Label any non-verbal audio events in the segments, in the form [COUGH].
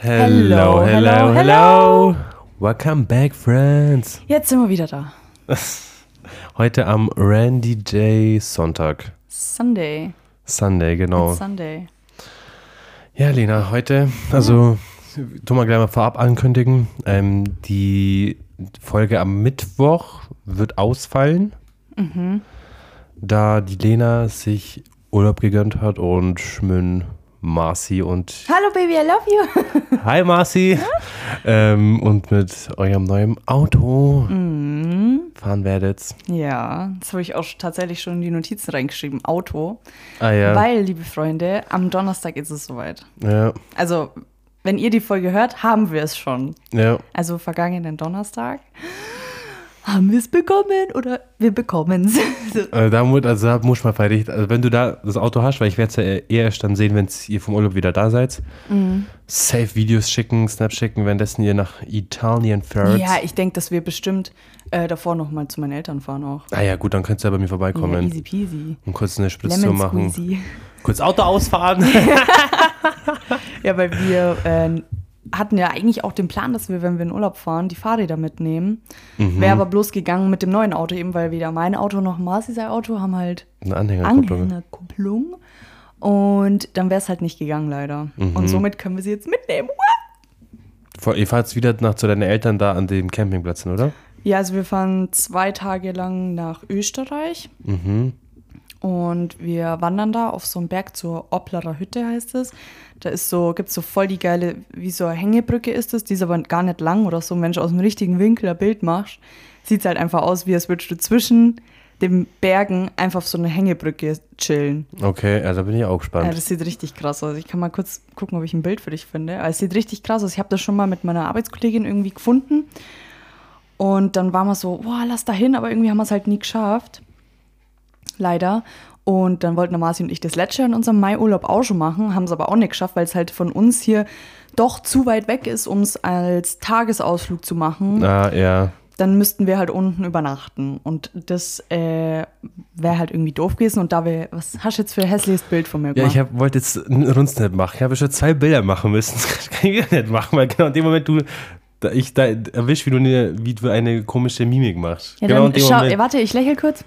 Hello, hello, hello. Welcome back, friends. Jetzt sind wir wieder da. [LAUGHS] Heute am Randy J. Sonntag. Sunday. Sunday, genau. It's Sunday. Ja, Lena, heute, also, tu mal gleich mal vorab ankündigen, ähm, die Folge am Mittwoch wird ausfallen, da die Lena sich Urlaub gegönnt hat und Schmün, Marci und Hallo Baby, I love you. [LAUGHS] Hi Marci ähm, und mit eurem neuen Auto fahren werdet. Ja, das habe ich auch tatsächlich schon in die Notizen reingeschrieben. Auto. Ah ja. Weil, liebe Freunde, am Donnerstag ist es soweit. ja, Also, wenn ihr die Folge hört, haben wir es schon. ja. Also vergangenen Donnerstag. Haben wir es bekommen oder wir bekommen es? [LAUGHS] so. Also da, mu- also da muss man fertig. Also wenn du da das Auto hast, weil ich werde es ja eher erst dann sehen, wenn ihr vom Urlaub wieder da seid. Mhm. Safe Videos schicken, Snap schicken, währenddessen ihr nach Italien fährt. Ja, ich denke, dass wir bestimmt äh, davor noch mal zu meinen Eltern fahren auch. ah ja, gut, dann könnt ihr ja bei mir Ja, vorbeikommen easy peasy. und kurz eine Spritztour machen. squeezy. Kurz Auto ausfahren. [LAUGHS] [LAUGHS] Ja, weil wir äh, hatten ja eigentlich auch den Plan, dass wir, wenn wir in Urlaub fahren, die Fahrräder mitnehmen. Mhm. Wäre aber bloß gegangen mit dem neuen Auto, eben weil weder mein Auto noch Marci sein Auto haben halt Eine Anhängerkupplung. Anhängerkupplung. Und dann wäre es halt nicht gegangen, leider. Mhm. Und somit können wir sie jetzt mitnehmen. Ihr fahrt wieder nach zu deinen Eltern da an dem Campingplatz, oder? Ja, also wir fahren zwei Tage lang nach Österreich. Mhm. Und wir wandern da auf so einen Berg zur Oplarer Hütte, heißt es. Da ist so, gibt es so voll die geile, wie so eine Hängebrücke ist es, die ist aber gar nicht lang oder so. Du aus dem richtigen Winkel ein Bild machst, sieht es halt einfach aus, wie als würdest du zwischen den Bergen einfach auf so eine Hängebrücke chillen. Okay, ja, da bin ich auch Ja, gespannt. das sieht richtig krass aus. Ich kann mal kurz gucken, ob ich ein Bild für dich finde. Aber es sieht richtig krass aus. Ich habe das schon mal mit meiner Arbeitskollegin irgendwie gefunden. Und dann waren wir so, boah, lass da hin, aber irgendwie haben wir es halt nie geschafft. Leider. Und dann wollten Marci und ich das letzte Jahr in unserem Maiurlaub auch schon machen, haben es aber auch nicht geschafft, weil es halt von uns hier doch zu weit weg ist, um es als Tagesausflug zu machen ah, ja. dann müssten wir halt unten übernachten. Und das äh, wäre halt irgendwie doof gewesen. Und da wir, was hast du jetzt für ein hässliches Bild von mir Ja, gemacht? ich hab, wollte jetzt einen Rundsnap machen. Ich habe schon zwei Bilder machen müssen. [LAUGHS] Das kann ich wieder nicht machen, weil genau in dem Moment du, da, ich da erwisch, wie du, eine, wie du eine komische Mimik machst. ja, genau dann schau, warte, ich lächle kurz.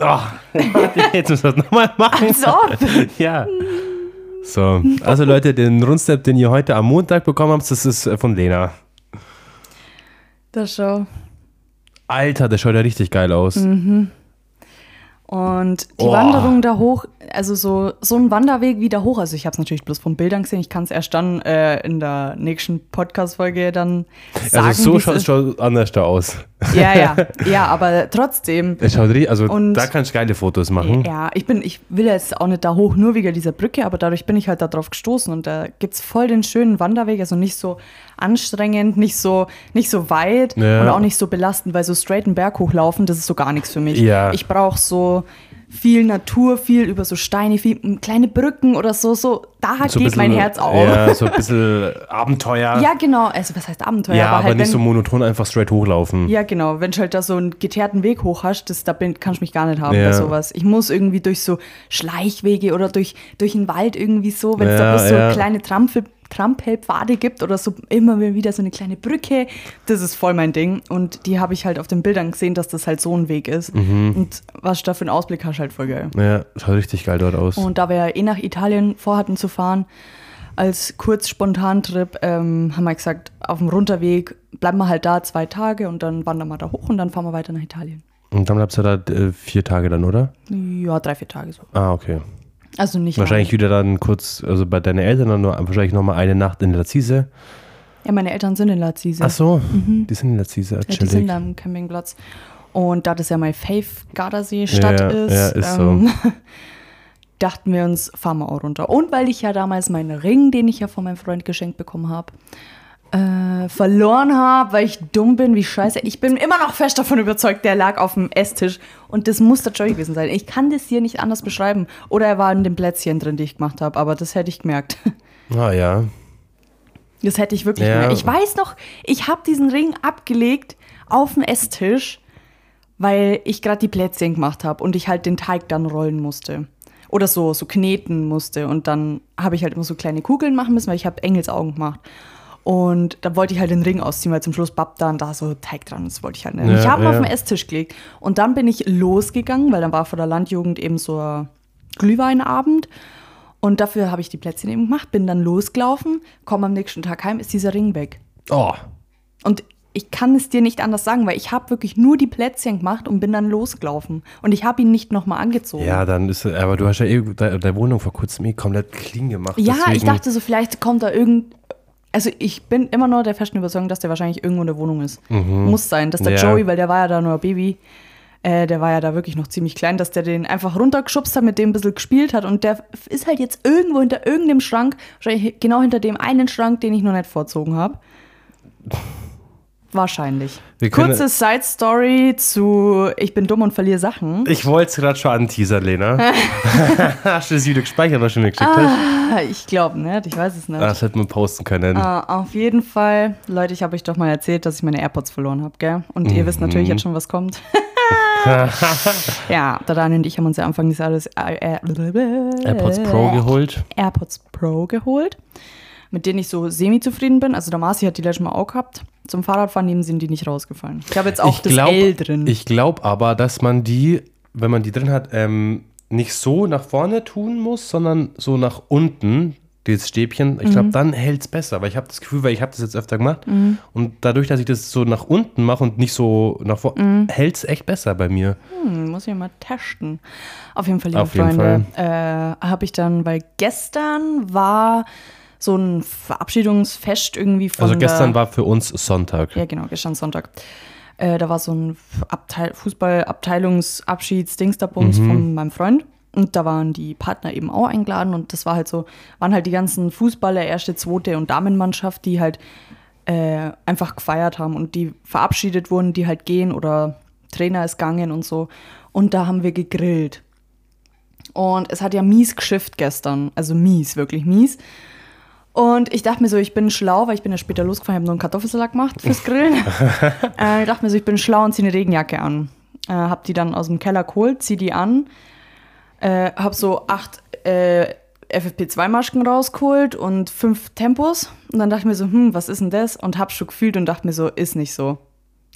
Warte, [LAUGHS] jetzt müssen wir das nochmal machen. Als [LAUGHS] ob. Ja. So, also Leute, den Rundsnap, den ihr heute am Montag bekommen habt, das ist äh, von Lena. Das schau. Alter, der schaut ja richtig geil aus. Mhm. Und die Oh. Wanderung da hoch, also so, so ein Wanderweg wieder hoch, also ich habe es natürlich bloß von Bildern gesehen, ich kann es erst dann äh, in der nächsten Podcast-Folge dann sagen, Also so schaut es schon anders da aus. Ja, ja, [LAUGHS] ja, aber trotzdem, Es schaut richtig, also Und- da kannst du geile Fotos machen. Ja, ich bin, ich will jetzt auch nicht da hoch, nur wegen dieser Brücke, aber dadurch bin ich halt da drauf gestoßen und da gibt es voll den schönen Wanderweg, also nicht so anstrengend, nicht so, nicht so weit Ja. und auch nicht so belastend, weil so straight einen Berg hochlaufen, das ist so gar nichts für mich. Ja. Ich brauche so viel Natur, viel über so Steine, viel kleine Brücken oder so, so, da So geht mein bisschen- Herz auf. Ja, so ein [LAUGHS] bisschen Abenteuer. Ja, genau, also was heißt Abenteuer? Ja, aber, halt, nicht wenn- so monoton einfach straight hochlaufen. ja, genau. Wenn du halt da so einen geteerten Weg hoch hast, das, da bin, kannst du mich gar nicht haben Ja. bei sowas. Ich muss irgendwie durch so Schleichwege oder durch, durch den Wald irgendwie so, wenn es Ja, da bloß so ja. kleine Trampel, Trampelpfade gibt oder so immer wieder so eine kleine Brücke, das ist voll mein Ding. Und die habe ich halt auf den Bildern gesehen, dass das halt so ein Weg ist. Mhm. Und was du da für einen Ausblick hast, halt voll geil. Ja, schaut richtig geil dort aus. Und da wir ja eh nach Italien vorhatten zu fahren, als kurz Spontantrip, ähm, haben wir gesagt, auf dem Runterweg bleiben wir halt da zwei Tage und dann wandern wir da hoch und dann fahren wir weiter nach Italien. Und dann bleibst du da äh, vier Tage dann, oder? Ja, drei, vier Tage so. Ah, okay. Also nicht Wahrscheinlich lange. wieder dann kurz, also bei deinen Eltern dann nur, wahrscheinlich nochmal eine Nacht in Lazise. Ja, meine Eltern sind in Lazise. Ach so, die sind in Lazise, ja, die sind am Campingplatz. Und da das ja mein Fave Gardasee-Stadt Ja, ist, ja, ist so. ähm, [LAUGHS] dachten wir uns, fahren wir auch runter. Und weil ich ja damals meinen Ring, den ich ja von meinem Freund geschenkt bekommen habe, äh, verloren habe, weil ich dumm bin, wie scheiße. Ich bin immer noch fest davon überzeugt, der lag auf dem Esstisch und das muss der Joy gewesen sein. Ich kann das hier nicht anders beschreiben. Oder er war in den Plätzchen drin, die ich gemacht habe, aber das hätte ich gemerkt. [LAUGHS] Ah ja. Das hätte ich wirklich Ja. gemerkt. Ich weiß noch, ich habe diesen Ring abgelegt auf dem Esstisch, weil ich gerade die Plätzchen gemacht habe und ich halt den Teig dann rollen musste. oder so, so kneten musste. Und dann habe ich halt immer so kleine Kugeln machen müssen, weil ich habe Engelsaugen gemacht. Und da wollte ich halt den Ring ausziehen, weil zum Schluss bapp dann da so Teig dran. Das wollte ich halt nicht. Ja, ich habe ihn ja. auf den Esstisch gelegt. Und dann bin ich losgegangen, weil dann war vor der Landjugend eben so ein Glühweinabend. Und dafür habe ich die Plätzchen eben gemacht, bin dann losgelaufen, komme am nächsten Tag heim, ist dieser Ring weg. Oh, Und ich kann es dir nicht anders sagen, weil ich habe wirklich nur die Plätzchen gemacht und bin dann losgelaufen. Und ich habe ihn nicht nochmal angezogen. ja, dann ist, aber du hast ja eh de- deine Wohnung vor kurzem eh komplett clean gemacht. Ja, ich dachte so, vielleicht kommt da irgend. Also ich bin immer noch der festen Überzeugung, dass der wahrscheinlich irgendwo in der Wohnung ist. Muss sein, dass der Mhm. Ja. Joey, weil der war ja da nur ein Baby, äh, der war ja da wirklich noch ziemlich klein, dass der den einfach runtergeschubst hat, mit dem ein bisschen gespielt hat und der ist halt jetzt irgendwo hinter irgendeinem Schrank, wahrscheinlich genau hinter dem einen Schrank, den ich noch nicht vorzogen habe. Wahrscheinlich. Wir Kurze Side-Story zu Ich bin dumm und verliere Sachen. Ich wollte es gerade schon anteasern, Lena. [LAUGHS] hast du das Video gespeichert, was du mir geschickt hast? Ah, ich glaube nicht, ich weiß es nicht. Ah, Das hätte man posten können. Ah, auf jeden Fall, Leute, ich habe euch doch mal erzählt, dass ich meine AirPods verloren habe, gell? Und ihr wisst natürlich jetzt schon, was kommt. [LAUGHS] ja, der Daniel und ich haben uns ja Anfang des Jahres äh, äh, AirPods Pro geholt. AirPods Pro geholt, mit denen ich so semi-zufrieden bin. Also der Marci hat die letztes Mal auch gehabt. Zum Fahrradfahren neben sind die nicht rausgefallen. Ich habe jetzt auch ich das glaub, L drin. Ich glaube aber, dass man die, wenn man die drin hat, ähm, nicht so nach vorne tun muss, sondern so nach unten, dieses Stäbchen. Ich Mhm. glaube, dann hält es besser, weil ich habe das Gefühl, weil ich habe das jetzt öfter gemacht und dadurch, dass ich das so nach unten mache und nicht so nach vorne, Mhm. hält es echt besser bei mir. Hm, muss ich mal testen. Auf jeden Fall, liebe Auf Freunde, äh, habe ich dann, weil gestern war so ein Verabschiedungsfest irgendwie von Also gestern war für uns Sonntag. Ja, genau, gestern Sonntag. Äh, da war so ein Abteil Fußball-Abteilungsabschieds-Dingsda-Bums von meinem Freund. Und da waren die Partner eben auch eingeladen. Und das war halt so, waren halt die ganzen Fußballer, erste, zweite und Damenmannschaft, die halt äh, einfach gefeiert haben und die verabschiedet wurden, die halt gehen oder Trainer ist gegangen und so. Und da haben wir gegrillt. Und es hat ja mies geschifft gestern. Also mies, wirklich mies. Und ich dachte mir so, ich bin schlau, weil ich bin ja später losgefahren, habe nur einen Kartoffelsalat gemacht fürs Grillen. [LAUGHS] äh, ich dachte mir so, ich bin schlau und ziehe eine Regenjacke an. Äh, hab die dann aus dem Keller geholt, zieh die an. Äh, hab so acht äh, FFP2-Masken rausgeholt und fünf Tempos. Und dann dachte ich mir so, hm, was ist denn das? Und hab schon gefühlt und dachte mir so, ist nicht so.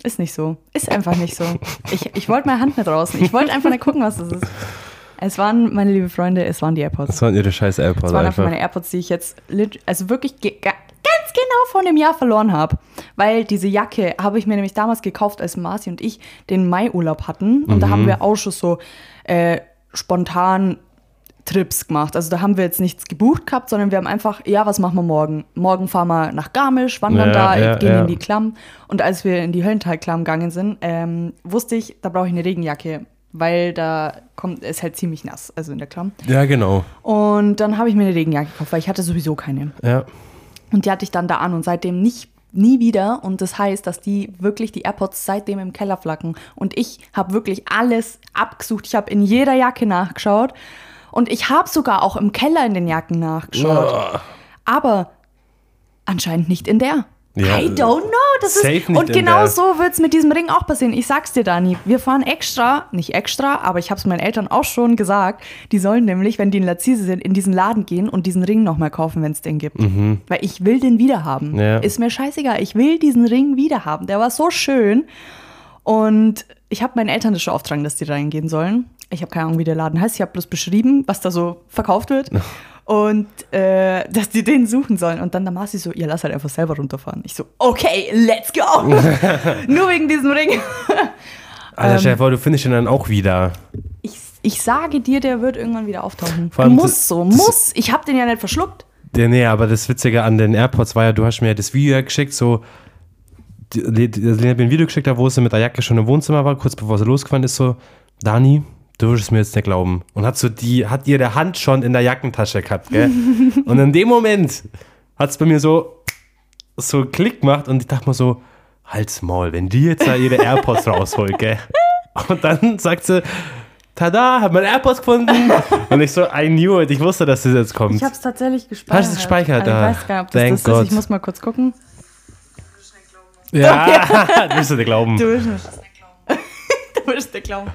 Ist nicht so. Ist einfach nicht so. Ich, ich wollte meine Hand nicht draußen. Ich wollte einfach nicht gucken, was das ist. Es waren, meine liebe Freunde, es waren die AirPods. Das waren ihre scheiß AirPods Das waren einfach meine AirPods, die ich jetzt also wirklich ganz genau vor einem Jahr verloren habe. Weil diese Jacke habe ich mir nämlich damals gekauft, als Marci und ich den Mai-Urlaub hatten. Und da haben wir auch schon so äh, spontan Trips gemacht. Also da haben wir jetzt nichts gebucht gehabt, sondern wir haben einfach, ja, was machen wir morgen? Morgen fahren wir nach Garmisch, wandern Ja, da, ja, gehen ja. in die Klamm. Und als wir in die Höllentalklamm gegangen sind, ähm, wusste ich, da brauche ich eine Regenjacke, weil da kommt, ist halt ziemlich nass, also in der Klamm. Ja, genau. Und dann habe ich mir eine Regenjacke gekauft, weil ich hatte sowieso keine. Ja. Und die hatte ich dann da an und seitdem nicht nie wieder. Und das heißt, dass die wirklich die AirPods seitdem im Keller flacken. Und ich habe wirklich alles abgesucht. Ich habe in jeder Jacke nachgeschaut. Und ich habe sogar auch im Keller in den Jacken nachgeschaut. Aber anscheinend nicht in der. Ja, I don't know. Das ist, und genau so wird es mit diesem Ring auch passieren. Ich sag's dir, Dani. Wir fahren extra, nicht extra, aber ich habe es meinen Eltern auch schon gesagt. Die sollen nämlich, wenn die in Lazise sind, in diesen Laden gehen und diesen Ring nochmal kaufen, wenn es den gibt. Weil ich will den wieder haben. Mhm. Ja. Ist mir scheißegal. Ich will diesen Ring wieder haben. Der war so schön. Und ich habe meinen Eltern das schon auftragen, dass die reingehen sollen. Ich habe keine Ahnung, wie der Laden heißt. Ich habe bloß beschrieben, was da so verkauft wird. [LAUGHS] Und äh, dass die den suchen sollen. Und dann der Marci so, ihr lasst halt einfach selber runterfahren. Ich so, okay, let's go. [LAUGHS] Nur wegen diesem Ring. [LAUGHS] Alter, Ähm. Chef, du findest ihn dann auch wieder. Ich, ich sage dir, der wird irgendwann wieder auftauchen. Muss das- so, das- muss. Ich habe den ja nicht verschluckt. Ja, nee, aber das Witzige an den AirPods war ja, du hast mir das Video geschickt, so. Lena hat mir ein Video geschickt, da wo sie mit der Jacke schon im Wohnzimmer war, kurz bevor sie losgefahren ist, so, Dani, du wirst es mir jetzt nicht glauben. Und hat so die, hat ihre Hand schon in der Jackentasche gehabt, gell? [LAUGHS] und in dem Moment hat es bei mir so, so einen Klick gemacht und ich dachte mir so, halt's Maul, wenn die jetzt da ihre AirPods rausholt, gell? Und dann sagt sie, tada, hab meine AirPods gefunden. und ich so, I knew it, ich wusste, dass das jetzt kommt. Ich habe es tatsächlich gespeichert. Hast du es gespeichert? Also Ah, ich weiß gar nicht, ob das thank das God. ist. Ich muss mal kurz gucken. Ja, [LAUGHS] du wirst dir glauben. Du wirst nicht. [LAUGHS] du wirst nicht glauben.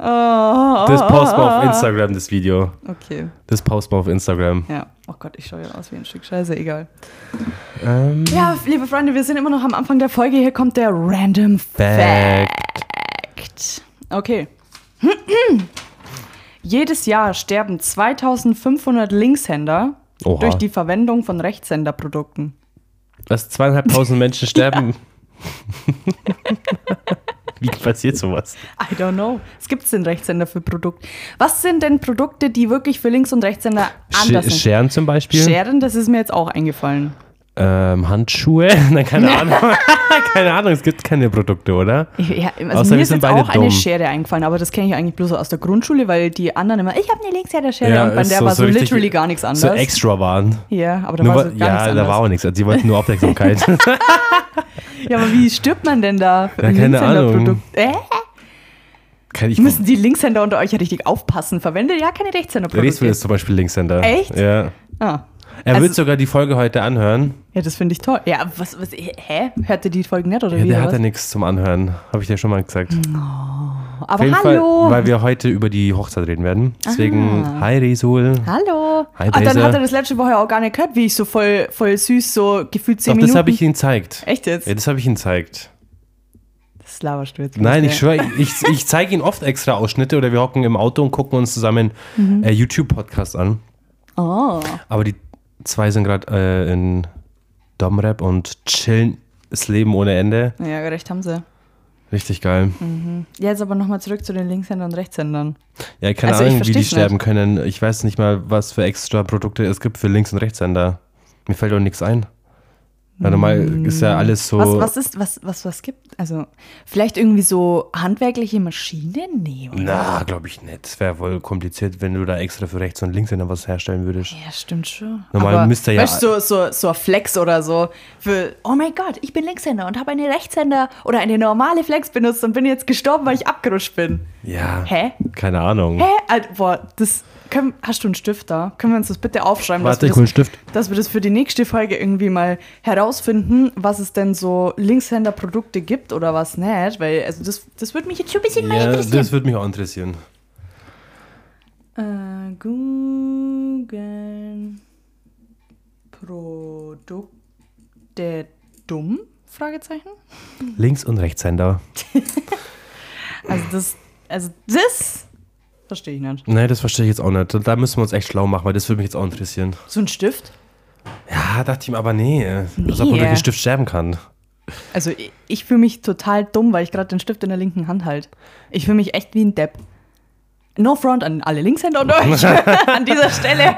Oh, Das posten wir auf Instagram, das Video. Okay, Das posten wir auf Instagram. ja. Oh Gott, ich schaue ja aus wie ein Stück Scheiße, egal. Ähm, Ja, liebe Freunde, wir sind immer noch am Anfang der Folge. Hier kommt der Random Fact. Fact. Okay. [CLEARS THROAT] Jedes Jahr sterben 2500 Linkshänder Oha. durch die Verwendung von Rechtshänderprodukten. Was, zweieinhalbtausend Menschen [LAUGHS] sterben? [LAUGHS] Wie passiert sowas? I don't know. Was gibt es denn Rechtshänder für Produkte? Was sind denn Produkte, die wirklich für Links- und Rechtshänder anders Sch sind? Scheren zum Beispiel? Scheren, das ist mir jetzt auch eingefallen. Ähm, Handschuhe? [LAUGHS] Nein, keine [LAUGHS] Ahnung. [LAUGHS] keine Ahnung, es gibt keine Produkte, oder? Ja, also Außer mir ist jetzt auch eine dumm. Schere eingefallen, aber das kenne ich eigentlich bloß aus der Grundschule, weil die anderen immer, ich habe eine Linkshänderschere Ja, und bei der so- war so, literally gar nichts anderes. So extra waren. ja, aber da Nur war wa- so gar ja, nichts da anderes. war auch nichts. Also, die wollten nur Aufmerksamkeit. Ja, aber wie stirbt man denn da Ja, ein keine Linkshänderprodukt? Äh? Kann ich Müssen die Linkshänder unter euch ja richtig aufpassen? Verwendet ja keine Rechtshänderprodukte. ist zum Beispiel Linkshänder. Echt? Ja. Ah. Er Also- wird sogar die Folge heute anhören. Ja, das finde ich toll. Ja, was, was, hä? Hört ihr die Folgen nicht oder Ja, wie? der hat ja nichts zum Anhören. Habe ich dir schon mal gesagt. Auf Aber hallo! Fall, weil wir heute über die Hochzeit reden werden. Deswegen, Ah. hi Resul. hallo! Hi, Ach, dann hat er das letzte Woche auch gar nicht gehört, wie ich so voll, voll süß, so gefühlt 10 Doch, Minuten. das habe ich ihm gezeigt. Echt jetzt? Ja, das habe ich ihm gezeigt. Das laberst du jetzt. Nein, ich schwöre, ich, ich zeige ihm oft extra Ausschnitte oder wir hocken im Auto und gucken uns zusammen Mhm. äh, YouTube-Podcast an. Oh. Aber die zwei sind gerade äh, in Domrep und chillen das Leben ohne Ende. Ja, recht haben sie. Richtig geil. Ja, Jetzt aber nochmal zurück zu den Linkshändern und Rechtshändern. Ja, keine Also ich Ahnung, wie die versteh's sterben können. Ich weiß nicht mal, was für extra Produkte es gibt für Links- und Rechtshänder. Mir fällt auch nichts ein. Weil normal ist ja alles so. Was, was ist, was, was, was gibt? Also, vielleicht irgendwie so handwerkliche Maschinen? Nee, oder? Na, glaube ich nicht. Es wäre wohl kompliziert, wenn du da extra für Rechts- und Linkshänder was herstellen würdest. Ja, stimmt schon. Normal Aber, müsste ja- Weißt du, so, so, so ein Flex oder so. Für, oh mein Gott, ich bin Linkshänder und habe eine Rechtshänder oder eine normale Flex benutzt und bin jetzt gestorben, weil ich abgerutscht bin. Ja. Hä? Keine Ahnung. Hä? Alter, boah, das. Können, hast du einen Stift da? Können wir uns das bitte aufschreiben? Warte, dass ich wir das, Stift. dass wir das für die nächste Folge irgendwie mal herausfinden, was es denn so Linkshänder-Produkte gibt oder was nicht. Weil, also das, das würde mich jetzt schon ein bisschen mal Ja, interessieren. das würde mich auch interessieren. Äh, googeln Produkte dumm? Fragezeichen. Links- und Rechtshänder. [LAUGHS] Also das, also das verstehe ich nicht. Nee, das verstehe ich jetzt auch nicht. Da müssen wir uns echt schlau machen, weil das würde mich jetzt auch interessieren. So ein Stift? Ja, dachte ich mir aber nee. Als ob man Nee. durch den Stift sterben kann. Also ich, ich fühle mich total dumm, weil ich gerade den Stift in der linken Hand halte. Ich fühle mich echt wie ein Depp. No front an alle Linkshänder und euch [LAUGHS] [LAUGHS] an dieser Stelle.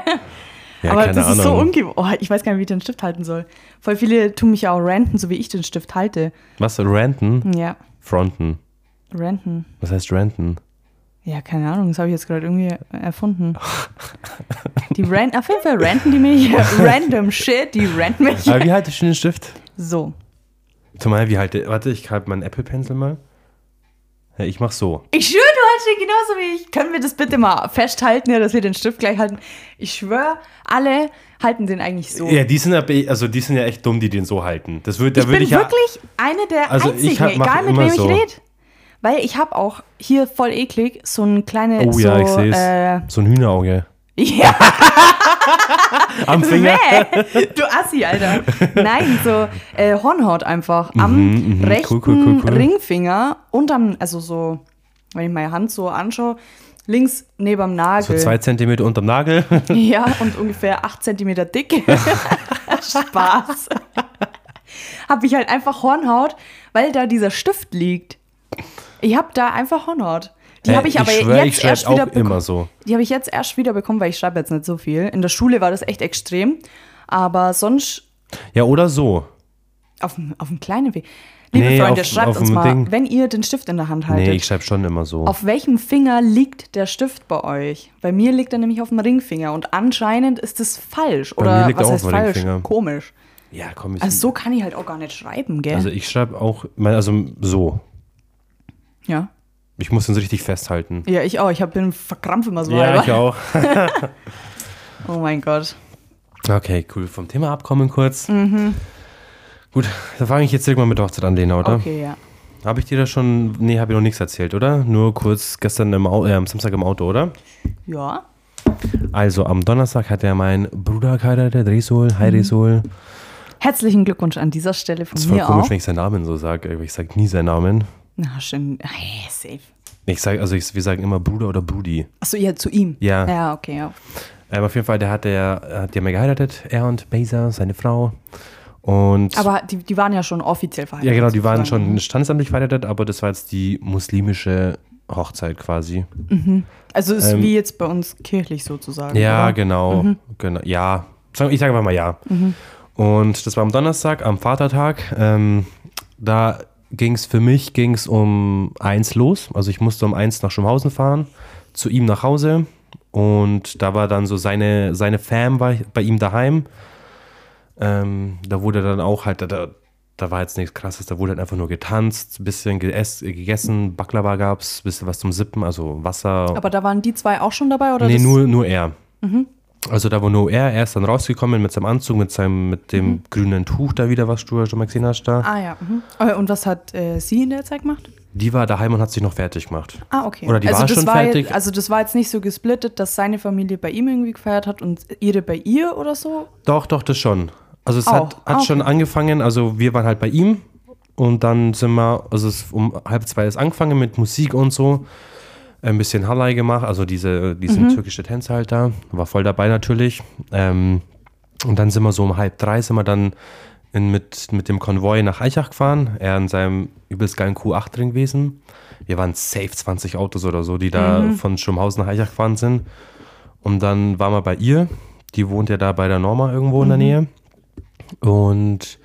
Ja, Aber das Ahnung. ist so ungewohnt. Oh, ich weiß gar nicht, wie ich den Stift halten soll. Voll viele tun mich ja auch ranten, so wie ich den Stift halte. Was? Ranten? Ja, Fronten. ranten. Was heißt ranten? Ja, keine Ahnung, das habe ich jetzt gerade irgendwie erfunden. Die ranten, auf jeden Fall ranten die mich. [LAUGHS] Random shit, die ranten mich. Aber wie haltest du den Stift? So. Zumal, wie halte. Warte, ich halte meinen Apple Pencil mal. Ja, ich mach so. Ich schwöre, du hast den genauso wie ich. Können wir das bitte mal festhalten, ja, dass wir den Stift gleich halten? Ich schwöre, alle halten den eigentlich so. Ja, die sind ja, also die sind ja echt dumm, die den so halten. Das würde, da ich bin ich ja. wirklich eine der Also ich einzigen, hab- egal mit wem so. ich rede. Weil ich habe auch hier voll eklig so ein kleine. Oh so, ja, ich sehe es. Äh, so ein Hühnerauge. [LAUGHS] ja, Am Finger. Bäh, [LAUGHS] du Assi, Alter. Nein, so äh, Hornhaut einfach am Mhm, mhm. rechten Cool, cool, cool. Ringfinger und am, also so, wenn ich meine Hand so anschaue, links neben dem Nagel. So zwei Zentimeter unterm Nagel. [LAUGHS] Ja, und ungefähr 8 cm dick. Spaß. habe ich halt einfach Hornhaut, weil da dieser Stift liegt. Ich habe da einfach Hornhaut. Die Äh, habe ich aber schwör, ich jetzt schreib erst wieder auch bekommen. immer so. Die habe ich jetzt erst wieder bekommen, weil ich schreibe jetzt nicht so viel. In der Schule war das echt extrem. Aber sonst Ja, oder so. auf, auf dem kleinen Weg. Liebe Nee, Freunde, auf- schreibt auf uns mal, Ding. wenn ihr den Stift in der Hand haltet. Nee, ich schreibe schon immer so. Auf welchem Finger liegt der Stift bei euch? Bei mir liegt er nämlich auf dem Ringfinger und anscheinend ist es falsch. Bei Oder er was auch heißt falsch? Ringfinger. Komisch. ja, komm, ich, Also so kann ich halt auch gar nicht schreiben, gell? also ich schreibe auch, also so. Ja. Ich muss den so richtig festhalten. Ja, ich auch. Ich hab, bin verkrampft immer so. Ja, halber. ich auch. [LAUGHS] Oh mein Gott. Okay, cool. Vom Thema abkommen kurz. Gut, da fange ich jetzt irgendwann mit Hochzeit an, Lena, oder? Okay, ja. Habe ich dir das schon, nee, habe ich noch nichts erzählt, oder? Nur kurz gestern im Au äh, am Samstag im Auto, oder? Ja. Also am Donnerstag hat er mein Bruder geheiratet, Resul, hi Resul. Herzlichen Glückwunsch an dieser Stelle von Das ist voll mir komisch, auch. wenn ich seinen Namen so sage. Ich sage nie seinen Namen. Na, schön. Hey, safe. Ich sage, also ich, wir sagen immer Bruder oder Brudi. Achso, ja, zu ihm. Ja. Ja, okay, ja. Ähm, auf jeden Fall, der hat der, hat der mal geheiratet, er und Beza, seine Frau. Und Aber die, die waren ja schon offiziell verheiratet. ja, genau, die waren schon standesamtlich verheiratet, aber das war jetzt die muslimische Hochzeit quasi. Also ist ähm, wie jetzt bei uns kirchlich sozusagen. Ja, oder? genau, genau. Ja, ich sage einfach mal ja. Und das war am Donnerstag, am Vatertag. Ähm, da ging es für mich ging's um eins los. Also ich musste um eins nach Schumhausen fahren, zu ihm nach Hause. Und da war dann so seine, seine Fam war bei ihm daheim. Ähm, da wurde dann auch halt, da, da war jetzt nichts krasses, da wurde halt einfach nur getanzt, ein bisschen gegessen, Baklava gab es, bisschen was zum Sippen, also Wasser. Aber da waren die zwei auch schon dabei, oder? Nee, nur, nur er. Also da war nur er, er ist dann rausgekommen mit seinem Anzug, mit seinem, mit dem grünen Tuch da wieder, was du schon mal gesehen hast da. Ah ja. Mhm. Äh, Und was hat äh, sie in der Zeit gemacht? Die war daheim und hat sich noch fertig gemacht. Ah, okay. Oder die also war schon war fertig. Jetzt, also das war jetzt nicht so gesplittet, dass seine Familie bei ihm irgendwie gefeiert hat und ihre bei ihr oder so? Doch, doch, das schon. Also es Auch. hat, hat Ah, okay. schon angefangen, also wir waren halt bei ihm und dann sind wir, also es um halb zwei ist angefangen mit Musik und so. Ein bisschen Hallei gemacht, also diese, diese Mhm. türkische Tänze halt da. War voll dabei natürlich. Ähm, und dann sind wir so um halb drei, sind wir dann in, mit, mit dem Konvoi nach Eichach gefahren. Er in seinem übelst geilen Q8 drin gewesen. Wir waren safe 20 Autos oder so, die da Mhm. von Schumhausen nach Eichach gefahren sind. Und dann waren wir bei ihr. Die wohnt ja da bei der Norma irgendwo in der Nähe. Und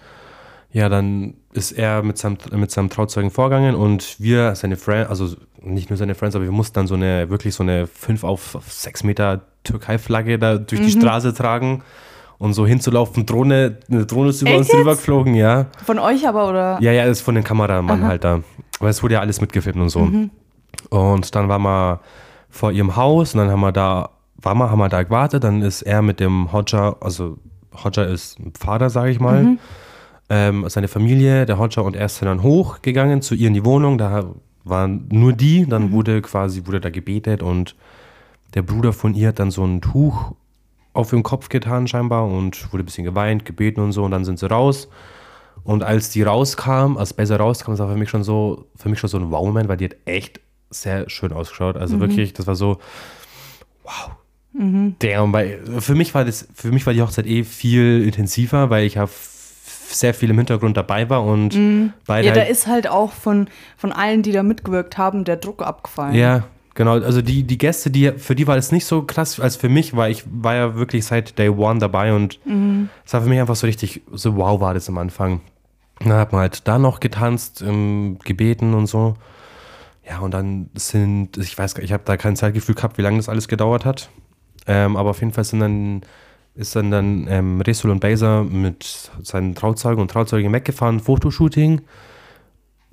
ja, dann ist er mit seinem, mit seinem Trauzeugen vorgegangen und wir, seine Friends, also nicht nur seine Friends, aber wir mussten dann so eine, wirklich so eine 5 auf 6 Meter Türkei-Flagge da durch die Straße tragen und so hinzulaufen. Drohne, eine Drohne ist über Echt uns drüber geflogen, ja. Von euch aber, oder? Ja, ja, das ist von dem Kameramann halt da. Aber es wurde ja alles mitgefilmt und so. Und dann waren wir vor ihrem Haus und dann haben wir da, waren wir, haben wir da gewartet. Dann ist er mit dem Hodja, also Hodja ist ein Pfarrer, sage ich mal. Ähm, seine Familie, der Hodja und er sind dann hochgegangen zu ihr in die Wohnung. Da waren nur die. Dann wurde quasi, wurde da gebetet und der Bruder von ihr hat dann so ein Tuch auf ihren Kopf getan scheinbar und wurde ein bisschen geweint, gebeten und so und dann sind sie raus. Und als die rauskam, als besser rauskam, das war für mich schon so, für mich schon so ein Wow-Moment, weil die hat echt sehr schön ausgeschaut. Also wirklich, das war so, wow. Damn, weil für mich war das, für mich war die Hochzeit eh viel intensiver, weil ich ja f- sehr viel im Hintergrund dabei war und beide Ja, da halt- ist halt auch von, von allen, die da mitgewirkt haben, der Druck abgefallen. Ja, genau. Also die, die Gäste, die, für die war es nicht so krass als für mich, weil ich war ja wirklich seit Day One dabei und es war für mich einfach so richtig, so wow war das am Anfang. Dann hat man halt da noch getanzt, ähm, gebeten und so. Ja, und dann sind, ich weiß gar ich habe da kein Zeitgefühl gehabt, wie lange das alles gedauert hat. Ähm, aber auf jeden Fall sind dann, ist dann, dann ähm, Resul und Baser mit seinen Trauzeugen und Trauzeugen weggefahren, Fotoshooting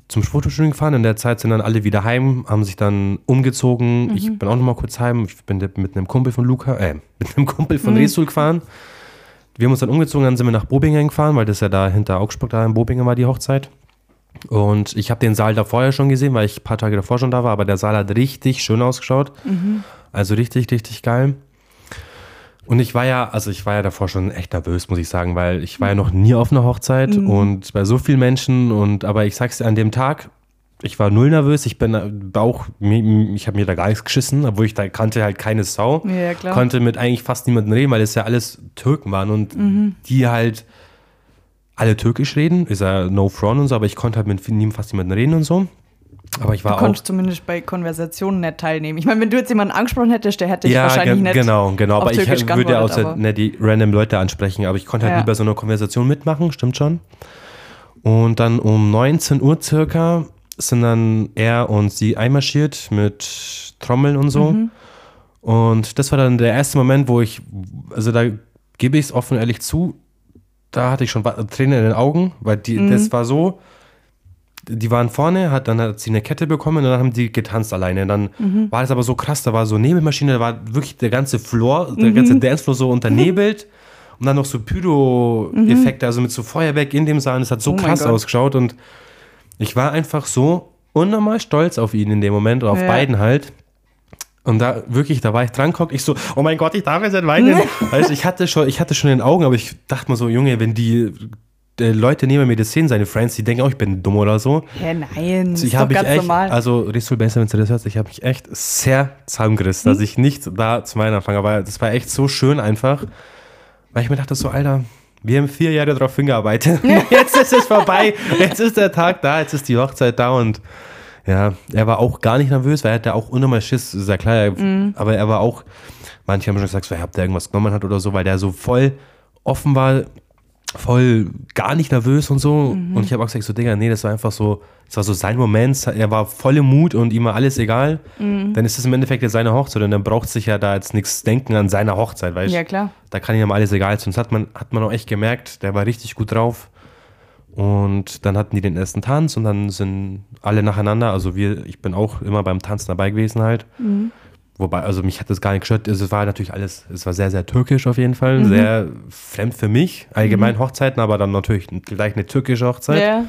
zum Fotoshooting gefahren. In der Zeit sind dann alle wieder heim, haben sich dann umgezogen. Ich bin auch noch mal kurz heim. Ich bin mit einem Kumpel von Luca, äh, [LAUGHS] mit einem Kumpel von Resul gefahren. Wir haben uns dann umgezogen, dann sind wir nach Bobingen gefahren, weil das ja da hinter Augsburg, da in Bobingen war die Hochzeit. Und ich habe den Saal da vorher schon gesehen, weil ich ein paar Tage davor schon da war, aber der Saal hat richtig schön ausgeschaut. Also richtig, richtig geil. Und ich war ja, also ich war ja davor schon echt nervös, muss ich sagen, weil ich war ja noch nie auf einer Hochzeit und bei so vielen Menschen und aber ich sag's dir an dem Tag, ich war null nervös, ich bin auch, ich habe mir da gar nichts geschissen, obwohl ich da kannte halt keine Sau. Ja, klar. Konnte mit eigentlich fast niemandem reden, weil es ja alles Türken waren und die halt alle türkisch reden, ist ja no front und so, aber ich konnte halt mit fast niemandem reden und so. Aber ich war Du auch konntest zumindest bei Konversationen nicht teilnehmen. Ich meine, wenn du jetzt jemanden angesprochen hättest, der hätte dich wahrscheinlich nicht. genau, genau. Aber ich Türkisch würde ja auch ne, die random Leute ansprechen, aber ich konnte halt Ja. nie bei so einer Konversation mitmachen, stimmt schon. Und dann um 19 Uhr circa sind dann er und sie einmarschiert mit Trommeln und so. Mhm. Und das war dann der erste Moment, wo ich, also da gebe ich es offen ehrlich zu, da hatte ich schon Tränen in den Augen, weil die, Mhm. das war so, die waren vorne, hat, dann hat sie eine Kette bekommen und dann haben die getanzt alleine. Dann Mhm. war es aber so krass, da war so Nebelmaschine, da war wirklich der ganze Floor, der ganze Dancefloor so unternebelt [LAUGHS] und dann noch so Pyro-Effekte, also mit so Feuerwerk in dem Saal. und Es hat so Oh krass ausgeschaut und ich war einfach so unnormal stolz auf ihn in dem Moment, oder auf Ja. beiden halt. Und da wirklich, da war ich dran guck, ich so, oh mein Gott, ich darf jetzt nicht weinen. [LAUGHS] weißt, ich hatte schon, ich hatte schon in den Augen, aber ich dachte mir so, Junge, wenn die Leute neben mir das sehen, seine Friends, die denken auch, ich bin dumm oder so. Hä, nein, das ich ist doch habe mich ganz echt, normal. also Risul besser, wenn du das hörst, ich habe mich echt sehr zusammengerissen, Hm? dass ich nicht da zu meinen Anfang, aber das war echt so schön einfach, weil ich mir dachte so, Alter, wir haben vier Jahre darauf hingearbeitet. [LAUGHS] [LAUGHS] Jetzt ist es vorbei. Jetzt ist der Tag da. Jetzt ist die Hochzeit da. Und ja, er war auch gar nicht nervös, weil er hatte auch unnormal Schiss. Ist ja klar. Er, Mhm. Aber er war auch, manche haben schon gesagt, so, habt ihr irgendwas genommen hat oder so, weil der so voll offen war, voll gar nicht nervös und so. Mhm. Und ich habe auch gesagt, so, Digga, nee, das war einfach so, das war so sein Moment. Er war voll im Mut und ihm war alles egal. Mhm. Dann ist es im Endeffekt jetzt seine Hochzeit und dann braucht sich ja da jetzt nichts denken an seiner Hochzeit, weißt du? ja, klar. Da kann ihm alles egal sein. Das hat man, hat man auch echt gemerkt, der war richtig gut drauf. Und dann hatten die den ersten Tanz und dann sind alle nacheinander, also wir, ich bin auch immer beim Tanzen dabei gewesen halt. Wobei, also mich hat das gar nicht gestört. Also Es war natürlich alles, es war sehr, sehr türkisch auf jeden Fall. Sehr fremd für mich. Allgemein Hochzeiten, aber dann natürlich gleich eine türkische Hochzeit Ja.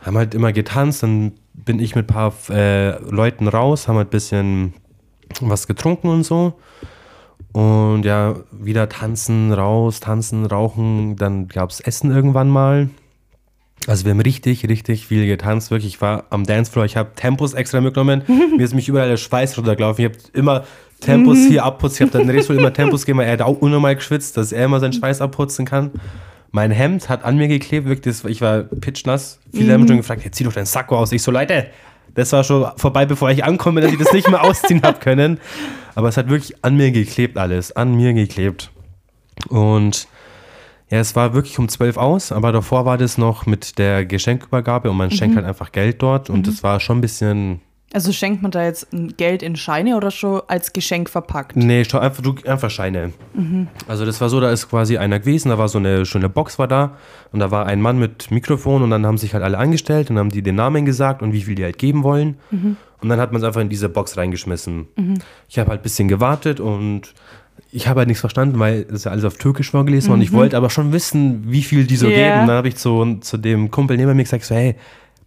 haben halt immer getanzt, dann bin ich mit ein paar äh, Leuten raus, haben halt ein bisschen was getrunken und so. Und ja, wieder tanzen, raus, tanzen, rauchen. Dann gab es Essen irgendwann mal. Also wir haben richtig, richtig viel getanzt. Wirklich, ich war am Dancefloor, ich habe Tempos extra mitgenommen. [LAUGHS] Mir ist mich überall der Schweiß runtergelaufen. Ich habe immer Tempos hier abputzt. Ich habe dann Resul immer Tempos gegeben, weil er hat auch unnormal geschwitzt, dass er immer seinen Schweiß abputzen kann. Mein Hemd hat an mir geklebt, wirklich, ich war pitchnass. Viele haben schon gefragt, jetzt zieh doch deinen Sakko aus. Ich so, Leute, das war schon vorbei, bevor ich ankomme, dass ich das nicht mehr ausziehen habe können. Aber es hat wirklich an mir geklebt alles, an mir geklebt. Und ja, es war wirklich um 12 aus, aber davor war das noch mit der Geschenkübergabe und man schenkt halt einfach Geld dort und das war schon ein bisschen, Also schenkt man da jetzt Geld in Scheine oder schon als Geschenk verpackt? nee, schon einfach, du, einfach Scheine. Also das war so, da ist quasi einer gewesen, da war so eine schöne Box war da und da war ein Mann mit Mikrofon und dann haben sich halt alle angestellt und haben die den Namen gesagt und wie viel die halt geben wollen und dann hat man es einfach in diese Box reingeschmissen. Ich habe halt ein bisschen gewartet und ich habe halt nichts verstanden, weil das ja alles auf Türkisch vorgelesen war und ich wollte aber schon wissen, wie viel die so Ja. geben. Und dann habe ich zu, zu dem Kumpel neben mir gesagt, so, hey,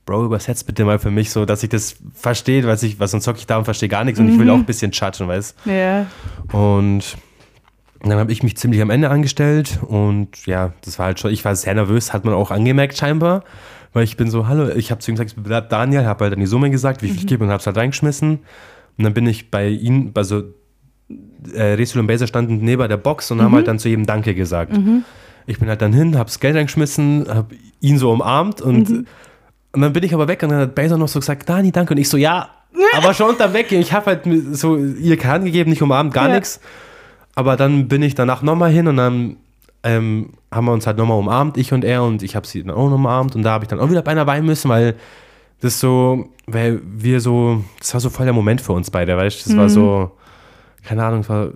Bro, übersetzt bitte mal für mich so, dass ich das verstehe, was ich, was sonst zocke ich da und verstehe gar nichts und ich will auch ein bisschen chatchen, weißt Ja. Und dann habe ich mich ziemlich am Ende angestellt und ja, das war halt schon, ich war sehr nervös, hat man auch angemerkt scheinbar, weil ich bin so, hallo, ich habe zu ihm gesagt, ich bin Daniel, habe halt dann die Summe gesagt, wie viel ich gebe und habe es halt reingeschmissen. Und dann bin ich bei ihm, also äh, Resul und Baser standen neben der Box und haben halt dann zu jedem Danke gesagt. Ich bin halt dann hin, habe das Geld reingeschmissen, habe ihn so umarmt und, und dann bin ich aber weg und dann hat Baser noch so gesagt, Dani, danke. Und ich so, ja, aber schon unter weg. Ich habe halt so ihr keine Hand gegeben, nicht umarmt, gar Ja. nichts. Aber dann bin ich danach nochmal hin und dann ähm, haben wir uns halt nochmal umarmt, ich und er, und ich habe sie dann auch noch umarmt und da habe ich dann auch wieder beinahe weinen müssen, weil das so, weil wir so, das war so voll der Moment für uns beide, weißt du, das war so, keine Ahnung, war,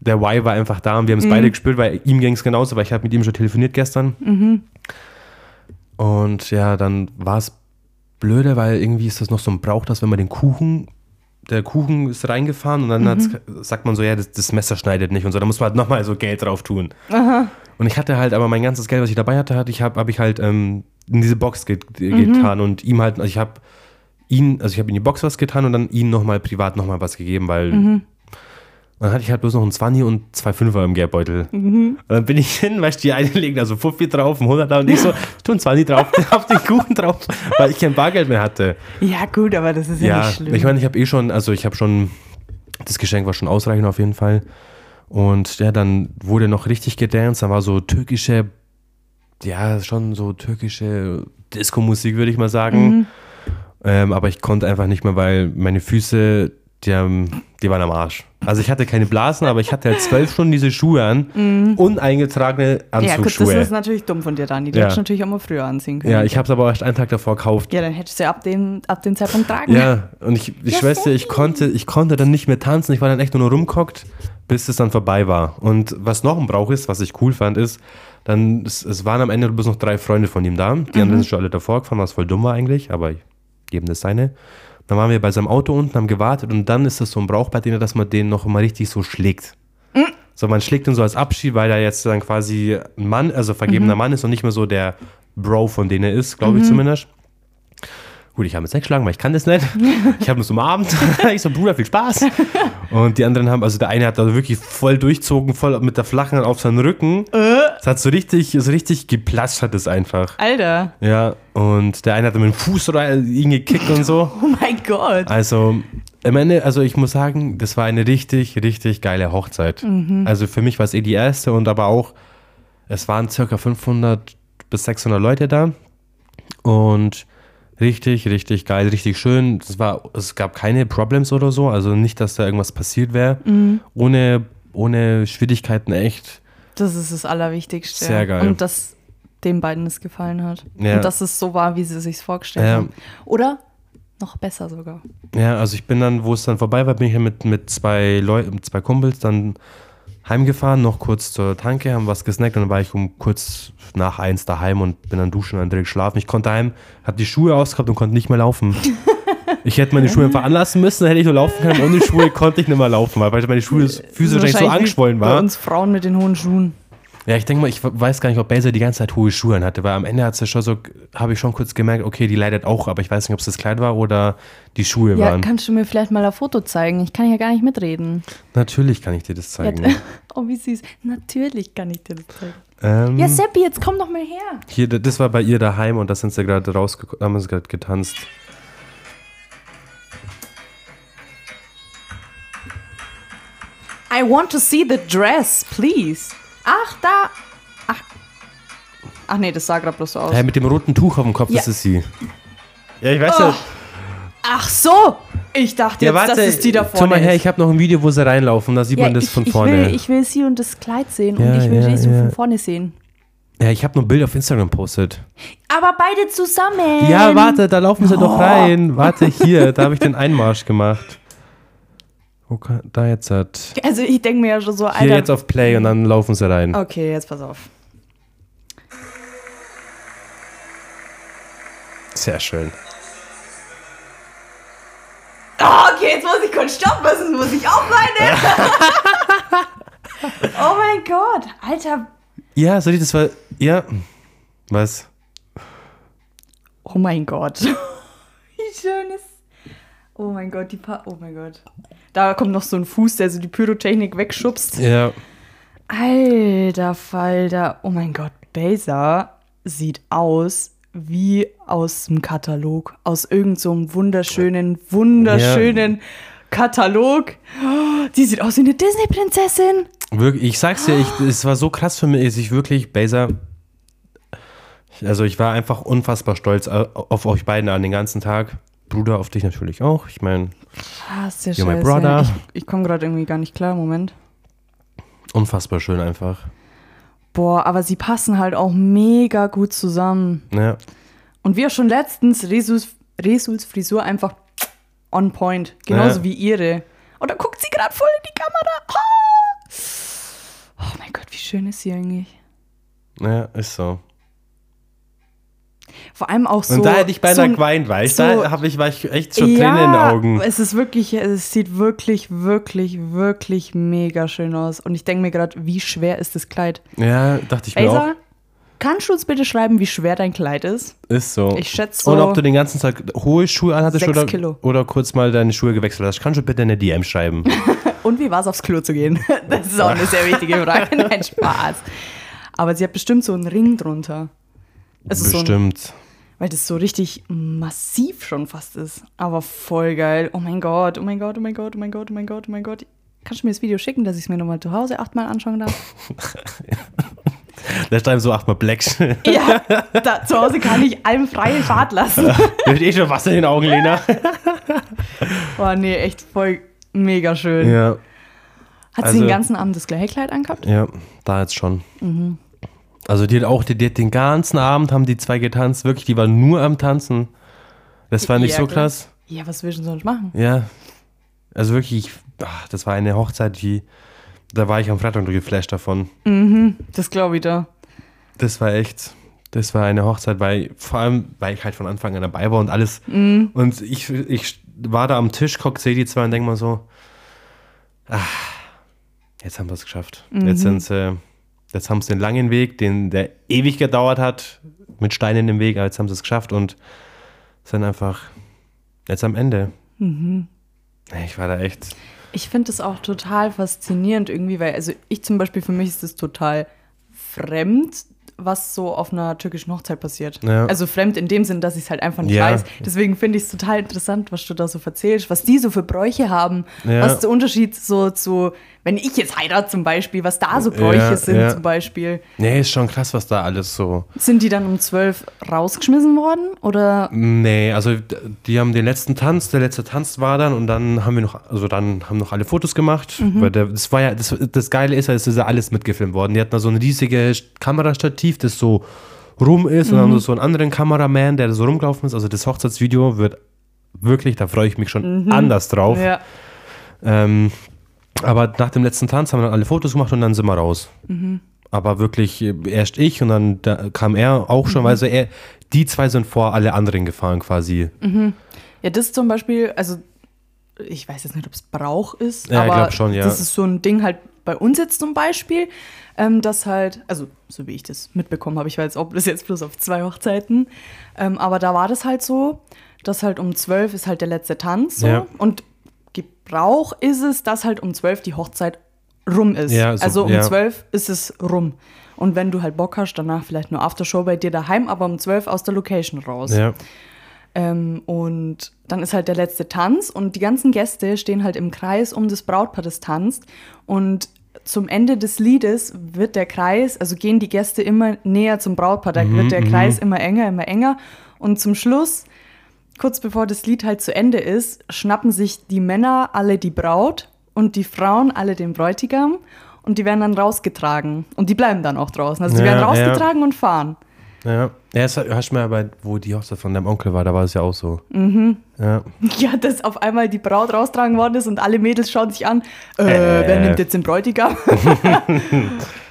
der Why war einfach da und wir haben es beide gespürt, weil ihm ging es genauso, weil ich habe mit ihm schon telefoniert gestern. Und ja, dann war es blöde, weil irgendwie ist das noch so ein Brauch, dass wenn man den Kuchen, der Kuchen ist reingefahren und dann hat's- sagt man so, ja, das, das Messer schneidet nicht und so, da muss man halt nochmal so Geld drauf tun. Und ich hatte halt aber mein ganzes Geld, was ich dabei hatte, hatte ich habe hab ich halt ähm, in diese Box ge getan und ihm halt, also ich habe ihn, also ich habe in die Box was getan und dann ihm nochmal privat nochmal was gegeben, weil dann hatte ich halt bloß noch einen 20 und zwei Fünfer im Geldbeutel. Und dann bin ich hin, weißt du, die eine legen da so 50 drauf, ein 100 und ich so, [LAUGHS] ich tue einen 20 drauf, [LAUGHS] auf den Kuchen drauf, weil ich kein Bargeld mehr hatte. Ja, gut, aber das ist ja, Ja, nicht schlimm. ich meine, ich habe eh schon, also ich habe schon, das Geschenk war schon ausreichend auf jeden Fall. Und ja, dann wurde noch richtig gedanced, da war so türkische, ja, schon so türkische Disco-Musik, würde ich mal sagen. Ähm, aber ich konnte einfach nicht mehr, weil meine Füße, die, haben, die waren am Arsch. Also ich hatte keine Blasen, aber ich hatte halt zwölf Stunden diese Schuhe an, uneingetragene ja, gut, das Anzugsschuhe. ist natürlich dumm von dir, Dani. Die Ja. hättest du natürlich auch mal früher anziehen können. Ja, ich habe es aber erst einen Tag davor gekauft. Ja, dann hättest du ja ab dem, ab dem Zeitpunkt tragen. Ja, und ich, ich schwör's dir, ich konnte, ich konnte dann nicht mehr tanzen. Ich war dann echt nur noch rumgehockt, bis es dann vorbei war. Und was noch ein Brauch ist, was ich cool fand, ist, dann, es, es waren am Ende bloß noch drei Freunde von ihm da. Die anderen sind schon alle davor gefahren, was voll dumm war eigentlich, aber geben das seine. Dann waren wir bei seinem Auto unten, haben gewartet und dann ist das so ein Brauch bei denen, dass man den noch immer richtig so schlägt. So, man schlägt ihn so als Abschied, weil er jetzt dann quasi ein Mann, also vergebener Mann ist und nicht mehr so der Bro von denen er ist, glaube ich zumindest. Gut, ich habe mit Sex geschlagen, weil ich kann das nicht. [LAUGHS] Ich habe uns [LAUGHS] umarmt. ich so, Bruder, viel Spaß. Und die anderen haben, also der eine hat da wirklich voll durchzogen, voll mit der flachen auf seinen Rücken. Es hat so richtig, so richtig geplatscht hat es einfach. Alter. Ja, und der eine hat mit dem Fuß oder ihn gekickt und so. [LAUGHS] Oh mein Gott. Also, am Ende, also ich muss sagen, das war eine richtig, richtig geile Hochzeit. Also für mich war es eh die erste und aber auch, es waren circa 500 bis 600 Leute da und richtig, richtig geil, richtig schön. Es, war, es gab keine Problems oder so, also nicht, dass da irgendwas passiert wäre. Ohne, ohne Schwierigkeiten echt. Das ist das Allerwichtigste. Sehr geil. Und dass den beiden es gefallen hat. Ja. Und dass es so war, wie sie sich vorgestellt Ja. haben. Oder noch besser sogar. Ja, also ich bin dann, wo es dann vorbei war, bin ich ja mit, mit zwei Leuten, mit zwei Kumpels dann heimgefahren, noch kurz zur Tanke, haben was gesnackt und dann war ich um kurz nach eins daheim und bin dann duschen und dann direkt schlafen. Ich konnte heim, hatte die Schuhe ausgehabt und konnte nicht mehr laufen. [LAUGHS] Ich hätte meine Schuhe einfach anlassen müssen, dann hätte ich nur laufen können. Ohne Schuhe konnte ich nicht mehr laufen, weil meine Schuhe Füße wahrscheinlich so angeschwollen Bei waren. uns Frauen mit den hohen Schuhen. Ja, ich denke mal, ich weiß gar nicht, ob Baser die ganze Zeit hohe Schuhe hatte, weil am Ende hat sie schon so, habe ich schon kurz gemerkt, okay, die leidet auch, aber ich weiß nicht, ob es das Kleid war oder die Schuhe Ja, waren. kannst du mir vielleicht mal ein Foto zeigen? Ich kann ja gar nicht mitreden. Natürlich kann ich dir das Ja, zeigen. [LAUGHS] oh, wie süß. Natürlich kann ich dir das zeigen. Ähm, Ja, Seppi, jetzt komm doch mal her. Hier, das war bei ihr daheim und da sind sie gerade rausgekommen, haben sie gerade getanzt. I want to see the dress, please. Ach, da. Ach, Ach nee, das sah gerade bloß so aus. Hey, mit dem roten Tuch auf dem Kopf, Ja. das ist sie. Ja, ich weiß Oh, ja. Ach so. Ich dachte Ja, jetzt, warte, dass es die da vorne mal her, ist. ich habe noch ein Video, wo sie reinlaufen, da sieht man das ich, von ich vorne. Will, ich will sie und das Kleid sehen Ja, und ich will ja, sie ja. von vorne sehen. ja, ich habe noch ein Bild auf Instagram postet. Aber beide zusammen. Ja, warte, da laufen sie Oh. doch rein. Warte, hier, da habe ich den Einmarsch gemacht. Wo kann, da jetzt hat. Also ich denke mir ja schon so, Hier Alter. jetzt auf Play und dann laufen sie rein. okay, jetzt pass auf. Sehr schön. Oh, okay, jetzt muss ich kurz stoppen, sonst muss ich auch weinen. [LAUGHS] oh mein Gott, Alter. Ja, soll ich das war. Ja. Was? Oh mein Gott. [LAUGHS] Wie schön ist. Oh mein Gott, die pa Oh mein Gott. Da kommt noch so ein Fuß, der so die Pyrotechnik wegschubst. Ja. Alter Falter. Oh mein Gott, Beza sieht aus wie aus dem Katalog. Aus irgendeinem so einem wunderschönen, wunderschönen Katalog. Oh, Die sieht aus wie eine Disney-Prinzessin. Wirklich, ich sag's dir, ich, es war so krass für mich, dass ich wirklich, Baser, also ich war einfach unfassbar stolz au- auf euch beiden an den ganzen Tag. Bruder, auf dich natürlich auch. Ich meine, Ah, ist ja You're my brother. Ich, ich komme gerade irgendwie gar nicht klar. Moment. unfassbar schön einfach. Boah, aber sie passen halt auch mega gut zusammen. Ja, Und wie auch schon letztens, Resus, Resus Frisur einfach on point. Genauso Ja. wie ihre. Und da guckt sie gerade voll in die Kamera. Ah! Oh mein Gott, wie schön ist sie eigentlich. ja, ist so. Vor allem auch so. Und da hätte ich beinahe so ein- geweint, weil ich, so- da hab ich, war ich echt schon Tränen in den Augen. Es ist wirklich, es sieht wirklich, wirklich, wirklich mega schön aus. Und ich denke mir gerade, wie schwer ist das Kleid? Ja, dachte ich mir auch. Elsa, kannst du uns bitte schreiben, wie schwer dein Kleid ist? Ist so. Ich schätze so. Und ob du den ganzen Tag hohe Schuhe anhattest oder, Kilo. oder kurz mal deine Schuhe gewechselt hast, kannst du bitte eine DM schreiben. [LAUGHS] Und wie war es, aufs Klo zu gehen? [LAUGHS] Das ist auch eine sehr wichtige Frage. [LAUGHS] Nein, Spaß. Aber sie hat bestimmt so einen Ring drunter. Es ist so ein, Bestimmt. weil das so richtig massiv schon fast ist. Aber voll geil. Oh mein Gott, oh mein Gott, oh mein Gott, oh mein Gott, oh mein Gott, oh mein Gott. Kannst du mir das Video schicken, dass ich es mir nochmal zu Hause achtmal anschauen darf? [LAUGHS] Da schreiben so achtmal Black. [LAUGHS] Ja, da, zu Hause kann ich allem freie Fahrt lassen. [LAUGHS] Da ist eh schon Wasser in den Augen, Lena. Oh nee, echt voll mega schön. Ja. Hat also- sie den ganzen Abend das gleiche Kleid angehabt? Ja, da jetzt schon. Mhm. Also die hat auch, die, die hat den ganzen Abend haben die zwei getanzt, wirklich, die waren nur am Tanzen. Das war nicht Ja, so krass. Ja, was willst du sonst machen? Ja. Also wirklich, ach, das war eine Hochzeit, die, da war ich am Freitag geflasht davon. Das glaube ich da. Das war echt, das war eine Hochzeit, weil, vor allem, weil ich halt von Anfang an dabei war und alles. Mhm. Und ich, ich war da am Tisch, guck, sehe die zwei und denke mal so, ah, jetzt haben wir es geschafft. Mhm. Jetzt sind sie, jetzt haben sie den langen Weg, den, der ewig gedauert hat, mit Steinen im Weg, aber jetzt haben sie es geschafft und sind einfach jetzt am Ende. Mhm. Ich war da echt. Ich finde es auch total faszinierend irgendwie, weil, also ich zum Beispiel, für mich ist es total fremd, was so auf einer türkischen Hochzeit passiert. Ja. Also fremd in dem Sinn, dass ich es halt einfach nicht Ja. weiß. Deswegen finde ich es total interessant, was du da so erzählst, was die so für Bräuche haben, Ja. was der Unterschied so zu, wenn ich jetzt heirate zum Beispiel, was da so Bräuche Ja, sind ja. zum Beispiel. Nee, ist schon krass, was da alles so. Sind die dann um zwölf rausgeschmissen worden oder Nee, also die haben den letzten Tanz, der letzte Tanz war dann und dann haben wir noch, also dann haben noch alle Fotos gemacht. Mhm. Weil der, das war ja, das, das Geile ist ja, es ist ja alles mitgefilmt worden. Die hatten da so ein riesiges Kamerastativ, das so rum ist und Mhm. dann haben so einen anderen Kameraman, der da so rumgelaufen ist. Also das Hochzeitsvideo wird wirklich, da freue ich mich schon anders drauf. Mhm. ja. Ähm, aber nach dem letzten Tanz haben wir dann alle Fotos gemacht und dann sind wir raus. Aber wirklich äh, erst ich und dann da kam er auch schon, weil so er, die zwei sind vor alle anderen gefahren quasi. Ja, das zum Beispiel, also ich weiß jetzt nicht, ob es Brauch ist, Ja, ich aber schon, ja. das ist so ein Ding halt bei uns jetzt zum Beispiel, ähm, dass halt, also so wie ich das mitbekommen habe, ich weiß ob das jetzt bloß auf zwei Hochzeiten, ähm, aber da war das halt so, dass halt um zwölf ist halt der letzte Tanz so Ja. und Gebrauch ist es, dass halt um zwölf die Hochzeit rum ist. Ja, so- also um ja. zwölf ist es rum. Und wenn du halt Bock hast, danach vielleicht nur Aftershow bei dir daheim, aber um zwölf aus der Location raus. Ja. Ähm, und dann ist halt der letzte Tanz und die ganzen Gäste stehen halt im Kreis um das Brautpaar, das tanzt. Und zum Ende des Liedes wird der Kreis, also gehen die Gäste immer näher zum Brautpaar, da wird der Kreis immer enger, immer enger. Und zum Schluss, kurz bevor das Lied halt zu Ende ist, schnappen sich die Männer alle die Braut und die Frauen alle den Bräutigam. Und die werden dann rausgetragen. Und die bleiben dann auch draußen. Also die Ja, werden ja. rausgetragen und fahren. Ja. Ja, das hast du mal bei, wo die Hochzeit von deinem Onkel war, da war es ja auch so. Mhm. Ja. [LAUGHS] Ja, dass auf einmal die Braut raustragen worden ist und alle Mädels schauen sich an, äh, Äh. wer nimmt jetzt den Bräutigam? [LAUGHS] [LAUGHS]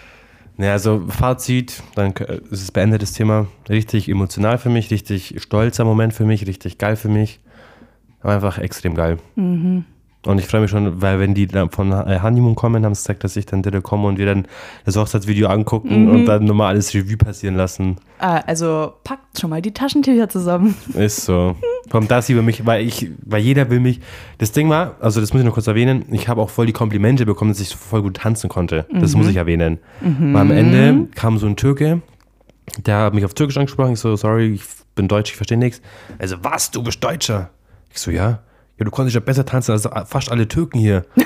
Ja, also Fazit, dann k- ist es beendet das Thema. Richtig emotional für mich, richtig stolzer Moment für mich, richtig geil für mich. Aber einfach extrem geil. Und ich freue mich schon, weil wenn die dann von äh, Honeymoon kommen, haben sie gesagt, dass ich dann direkt komme und wir dann das Hochzeitsvideo angucken und dann nochmal alles Revue passieren lassen. ah, also packt schon mal die Taschentücher zusammen. Ist so. Kommt das über mich, weil ich, weil jeder will mich. Das Ding war, also das muss ich noch kurz erwähnen, ich habe auch voll die Komplimente bekommen, dass ich so voll gut tanzen konnte. Das muss ich erwähnen. Weil am Ende kam so ein Türke, der hat mich auf Türkisch angesprochen. Ich so, sorry, ich bin Deutsch, ich verstehe nichts. Also, was, du bist Deutscher? Ich so, ja. Ja, du konntest ja besser tanzen als fast alle Türken hier. [LAUGHS]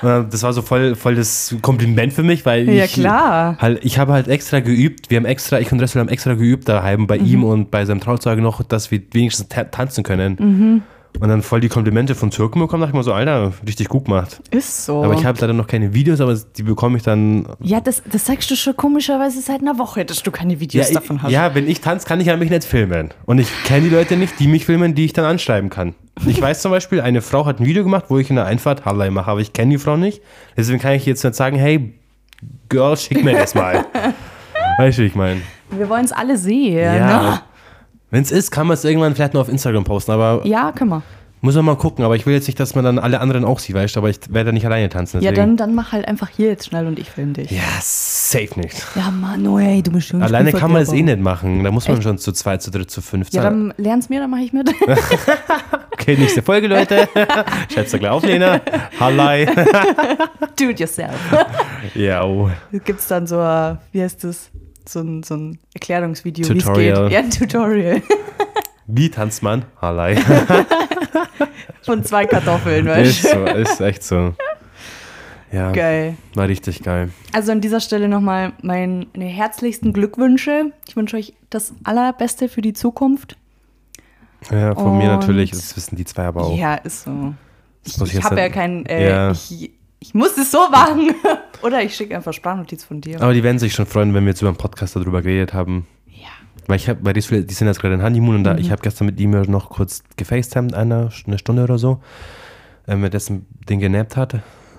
Das war so voll, voll das Kompliment für mich, weil Ja, ich, klar. Halt, ich habe halt extra geübt. Wir haben extra, ich und Ressel haben extra geübt daheim bei ihm und bei seinem Trauzeuge noch, dass wir wenigstens ta tanzen können. Und dann voll die Komplimente von Türken bekommen, dachte ich mir so, Alter, richtig gut gemacht. Ist so. Aber ich habe leider noch keine Videos, aber die bekomme ich dann. ja, das, das sagst du schon komischerweise seit einer Woche, dass du keine Videos Ja, davon ich, hast. ja, wenn ich tanze, kann ich ja mich nicht filmen. Und ich kenne die Leute nicht, die mich filmen, die ich dann anschreiben kann. Ich weiß zum Beispiel, eine Frau hat ein Video gemacht, wo ich in der Einfahrt Hallei mache, aber ich kenne die Frau nicht. Deswegen kann ich jetzt nicht sagen, hey, Girl, schick mir das mal. [LAUGHS] weißt du, wie ich meine? Wir wollen es alle sehen. Ja. ne? Wenn es ist, kann man es irgendwann vielleicht noch auf Instagram posten, aber Ja, können wir. muss man mal gucken. Aber ich will jetzt nicht, dass man dann alle anderen auch sieht, weißt du, aber ich werde nicht alleine tanzen. Ja, Deswegen. dann, dann mach halt einfach hier jetzt schnell und ich film dich. Ja, safe nicht. Ja, Mann, oh, ey, du bist schon Alleine kann man es eh nicht machen. Da muss man Echt? schon zu zweit, zu dritt, zu fünf Ja, dann lern's mir, dann mache ich mit. [LAUGHS] Okay, nächste Folge, Leute. [LAUGHS] Schätze gleich auf, Lena. Hallei. Do it yourself. [LAUGHS] ja, oh. Gibt's dann so, äh, wie heißt das? So ein, so ein Erklärungsvideo, wie es geht. Ja, ein Tutorial. [LAUGHS] Wie tanzt man? Hallei. [LAUGHS] Von zwei Kartoffeln, weißt ist so, ist echt so. Ja, du? Geil. war richtig geil. Also an dieser Stelle nochmal meine herzlichsten Glückwünsche. Ich wünsche euch das Allerbeste für die Zukunft. Ja, von mir Und- natürlich. Das wissen die zwei aber auch. Ja, ist so. Das Ich, ich habe ja nicht- kein, äh, Ja. ich, ich muss es so machen. [LAUGHS] Oder ich schicke einfach Sprachnotiz von dir. Aber die werden sich schon freuen, wenn wir jetzt über den Podcast darüber geredet haben. Ja. Weil ich habe, weil die, die sind jetzt gerade in Honeymoon und da, Mhm. ich habe gestern mit ihm ja noch kurz gefacetimed, eine, eine Stunde oder so, äh, mit dessen den genappt hat.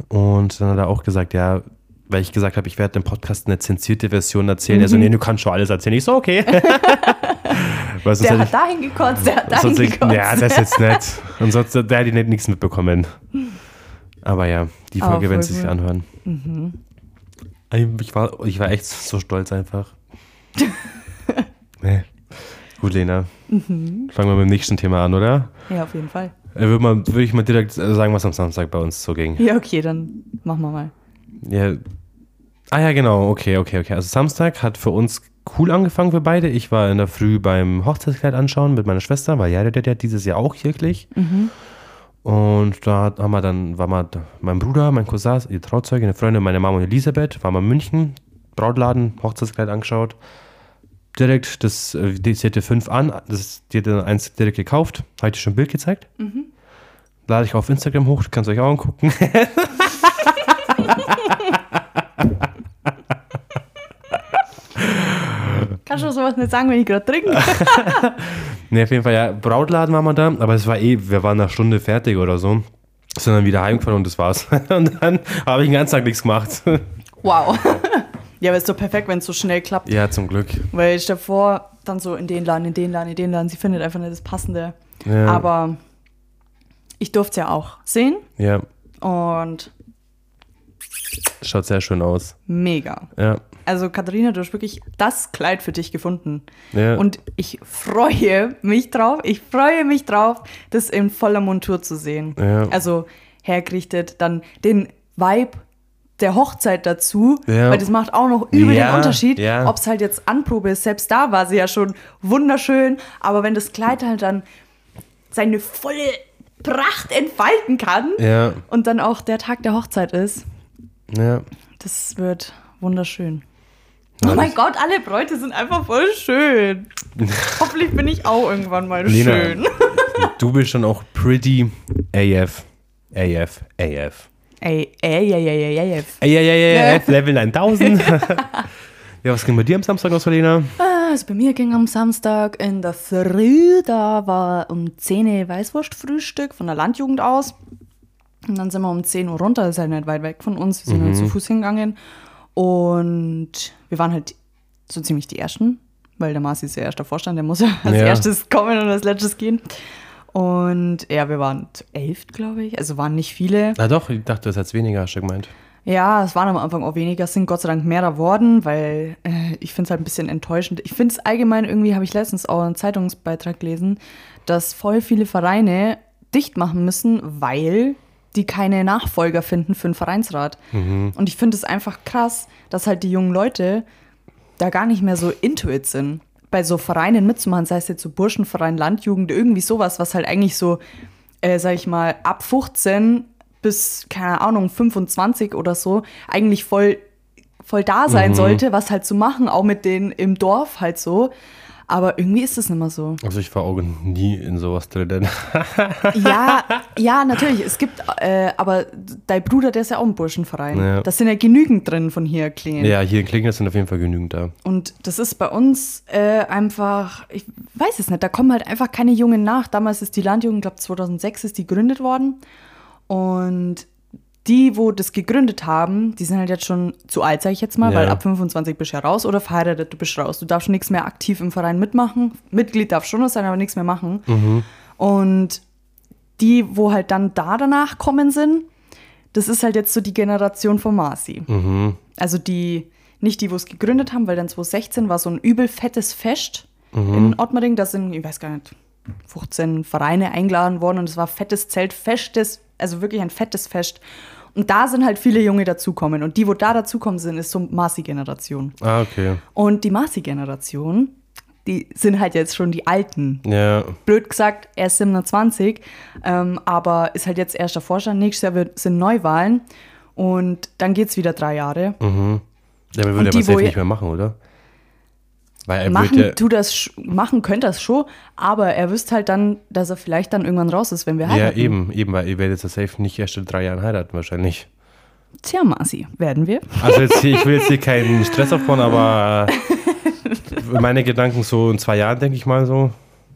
Und dann hat er auch gesagt, ja, weil ich gesagt habe, ich werde im Podcast eine zensierte Version erzählen. Also, Mhm. nee, du kannst schon alles erzählen. Ich so, okay. [LAUGHS] Der hat dahin gekotzt, der hat dahin gekotzt. ja, das jetzt nicht. Und sonst der nicht nichts mitbekommen. [LAUGHS] Aber ja, die Folge werden voll sie sich anhören. Ich war, ich war echt so stolz einfach. [LAUGHS] nee. Gut, Lena. Mhm. Fangen wir mit dem nächsten Thema an, oder? Ja, auf jeden Fall. Würde mal- würde ich mal direkt äh, sagen, was am Samstag bei uns so ging. Ja, okay, dann machen wir mal. Ja. Ah ja, genau. Okay, okay, okay. Also Samstag hat für uns cool angefangen für beide. Ich war in der Früh beim Hochzeitskleid anschauen mit meiner Schwester, weil ja, der, der hat dieses Jahr auch kirchlich. Und da haben wir dann, war mal mein Bruder, mein Cousin, ihr Trauzeuge, eine Freundin, meine Mama und Elisabeth, waren wir in München, Brautladen, Hochzeitskleid angeschaut. Direkt, das, äh, die, sie hatte fünf an, das, die hat dann eins direkt gekauft, habe ich dir schon ein Bild gezeigt. Lade ich auf Instagram hoch, kannst euch auch angucken. [LAUGHS] [LAUGHS] Kannst du sowas nicht sagen, wenn ich gerade trinke? [LAUGHS] Ne, auf jeden Fall, ja, Brautladen waren wir da, aber es war eh, wir waren eine Stunde fertig oder so. Sind dann wieder heimgefahren und das war's. [LAUGHS] Und dann habe ich den ganzen Tag nichts gemacht. wow. [LAUGHS] ja, aber ist doch perfekt, wenn es so schnell klappt. Ja, zum Glück. Weil ich davor dann so in den Laden, in den Laden, in den Laden, sie findet einfach nicht das Passende. Ja. Aber ich durfte es ja auch sehen Ja, und schaut sehr schön aus. mega. Ja, Also Katharina, du hast wirklich das Kleid für dich gefunden. ja. Und ich freue mich drauf, ich freue mich drauf, das in voller Montur zu sehen. Ja. Also hergerichtet, dann den Vibe der Hochzeit dazu, Ja. weil das macht auch noch übel Ja, den Unterschied, ja. ob es halt jetzt Anprobe ist. Selbst da war sie ja schon wunderschön, aber wenn das Kleid halt dann seine volle Pracht entfalten kann ja, und dann auch der Tag der Hochzeit ist, ja. das wird wunderschön. Oh mein Gott, alle Bräute sind einfach voll schön. [LAUGHS] Hoffentlich bin ich auch irgendwann mal Lena. schön. Du bist schon auch pretty AF. AF, AF. Ey, ey, ey, ey, ey, ey, ey. Ey, ey, ey, ey, Level 9000. [LAUGHS] [LAUGHS] ja, was ging bei dir am Samstag aus, Lena? Also bei mir ging am Samstag in der Früh, da war um 10 Uhr Weißwurstfrühstück von der Landjugend aus. Und dann sind wir um 10 Uhr runter, das ist halt nicht weit weg von uns. Wir sind halt zu Fuß hingegangen. Und wir waren halt so ziemlich die Ersten, weil der Marci ist ja erster Vorstand, der muss ja als Ja. erstes kommen und als letztes gehen. Und ja, wir waren zu elf, glaube ich. Also waren nicht viele. Na doch, ich dachte, das hat weniger, hast du gemeint. Ja, es waren am Anfang auch weniger, es sind Gott sei Dank mehr geworden, weil äh, ich finde es halt ein bisschen enttäuschend. Ich finde es allgemein irgendwie, habe ich letztens auch einen Zeitungsbeitrag gelesen, dass voll viele Vereine dicht machen müssen, weil die keine Nachfolger finden für einen Vereinsrat. Und ich finde es einfach krass, dass halt die jungen Leute da gar nicht mehr so into it sind. Bei so Vereinen mitzumachen, sei es jetzt so Burschenverein, Landjugend, irgendwie sowas, was halt eigentlich so, äh, sag ich mal, ab 15 bis, keine Ahnung, 25 oder so, eigentlich voll, voll da sein sollte, was halt zu machen, auch mit denen im Dorf halt so. Aber irgendwie ist es nicht mehr so. Also ich war auch nie in sowas drin. [LAUGHS] Ja, [LAUGHS] ja, natürlich. Es gibt, äh, aber dein Bruder, der ist ja auch im Burschenverein. Ja. Das sind ja genügend drin von hier klingen. ja, hier in Klingel sind auf jeden Fall genügend da. Und das ist bei uns äh, einfach, ich weiß es nicht, da kommen halt einfach keine Jungen nach. Damals ist die Landjugend, glaube 2006 ist die gegründet worden. Und die, wo das gegründet haben, die sind halt jetzt schon zu alt, sage ich jetzt mal, Ja. weil ab 25 bist du ja raus oder verheiratet, du bist raus. Du darfst nichts mehr aktiv im Verein mitmachen. Mitglied darf schon noch sein, aber nichts mehr machen. Und die, wo halt dann da danach kommen sind, das ist halt jetzt so die Generation von Marci. Mhm. Also die, nicht die, wo es gegründet haben, weil dann 2016 war so ein übel fettes Fest in Ottmering. Da sind, ich weiß gar nicht, 15 Vereine eingeladen worden und es war fettes Zelt, festes, also wirklich ein fettes Fest. Und da sind halt viele Junge dazukommen. Und die, wo da dazukommen sind, ist so Marci-Generation. Ah, okay. Und die Marci-Generation, die sind halt jetzt schon die Alten. Ja, Blöd gesagt, er ist 27, ähm, aber ist halt jetzt erster Vorstand. Nächstes Jahr wird, sind Neuwahlen und dann geht es wieder drei Jahre. ja aber Und würde die, was nicht mehr machen, oder? Weil er machen, ja, tu das, machen könnte das schon, aber er wüsste halt dann, dass er vielleicht dann irgendwann raus ist, wenn wir ja, heiraten. eben, eben, weil ihr werdet ja safe nicht erst in drei Jahren heiraten, wahrscheinlich. Tja, Masi, werden wir. Also jetzt ich will jetzt hier keinen [LAUGHS] Stress aufbauen, aber äh, meine Gedanken so in zwei Jahren, denke ich mal so.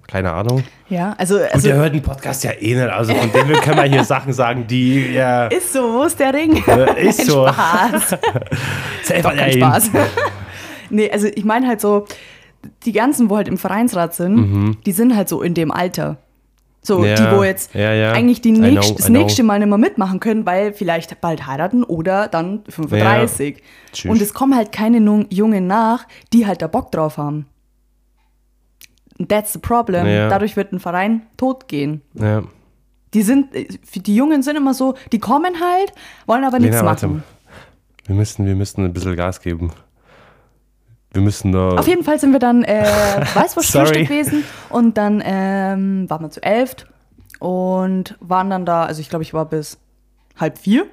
Keine Ahnung. Ja, also, also ihr hört den Podcast ja eh nicht, also von dem können wir hier Sachen sagen, die ja ist so, wo ist der Ring? äh, ist [LAUGHS] so. Spaß. [LAUGHS] Selber Doch, kein Spaß. Nee, also ich meine halt so, die ganzen, wo halt im Vereinsrat sind, die sind halt so in dem Alter. So, Mhm. Ja, die, wo jetzt ja, ja. eigentlich die I know, nächst, das nächste Mal nicht mehr mitmachen können, weil vielleicht bald heiraten oder dann 35. Tschüss. Und es kommen halt keine Jungen nach, die halt da Bock drauf haben. That's the problem. Dadurch wird ein Verein tot gehen. Die sind, äh, die Jungen sind immer so, die kommen halt, wollen aber nichts machen. Wir müssen, wir müssen ein bisschen Gas geben. Wir müssen da. Auf jeden Fall sind wir dann äh. [LAUGHS] Weißwurstfrühstück gewesen und dann ähm, waren wir zu elf und waren dann da, also ich glaube, ich war bis halb vier.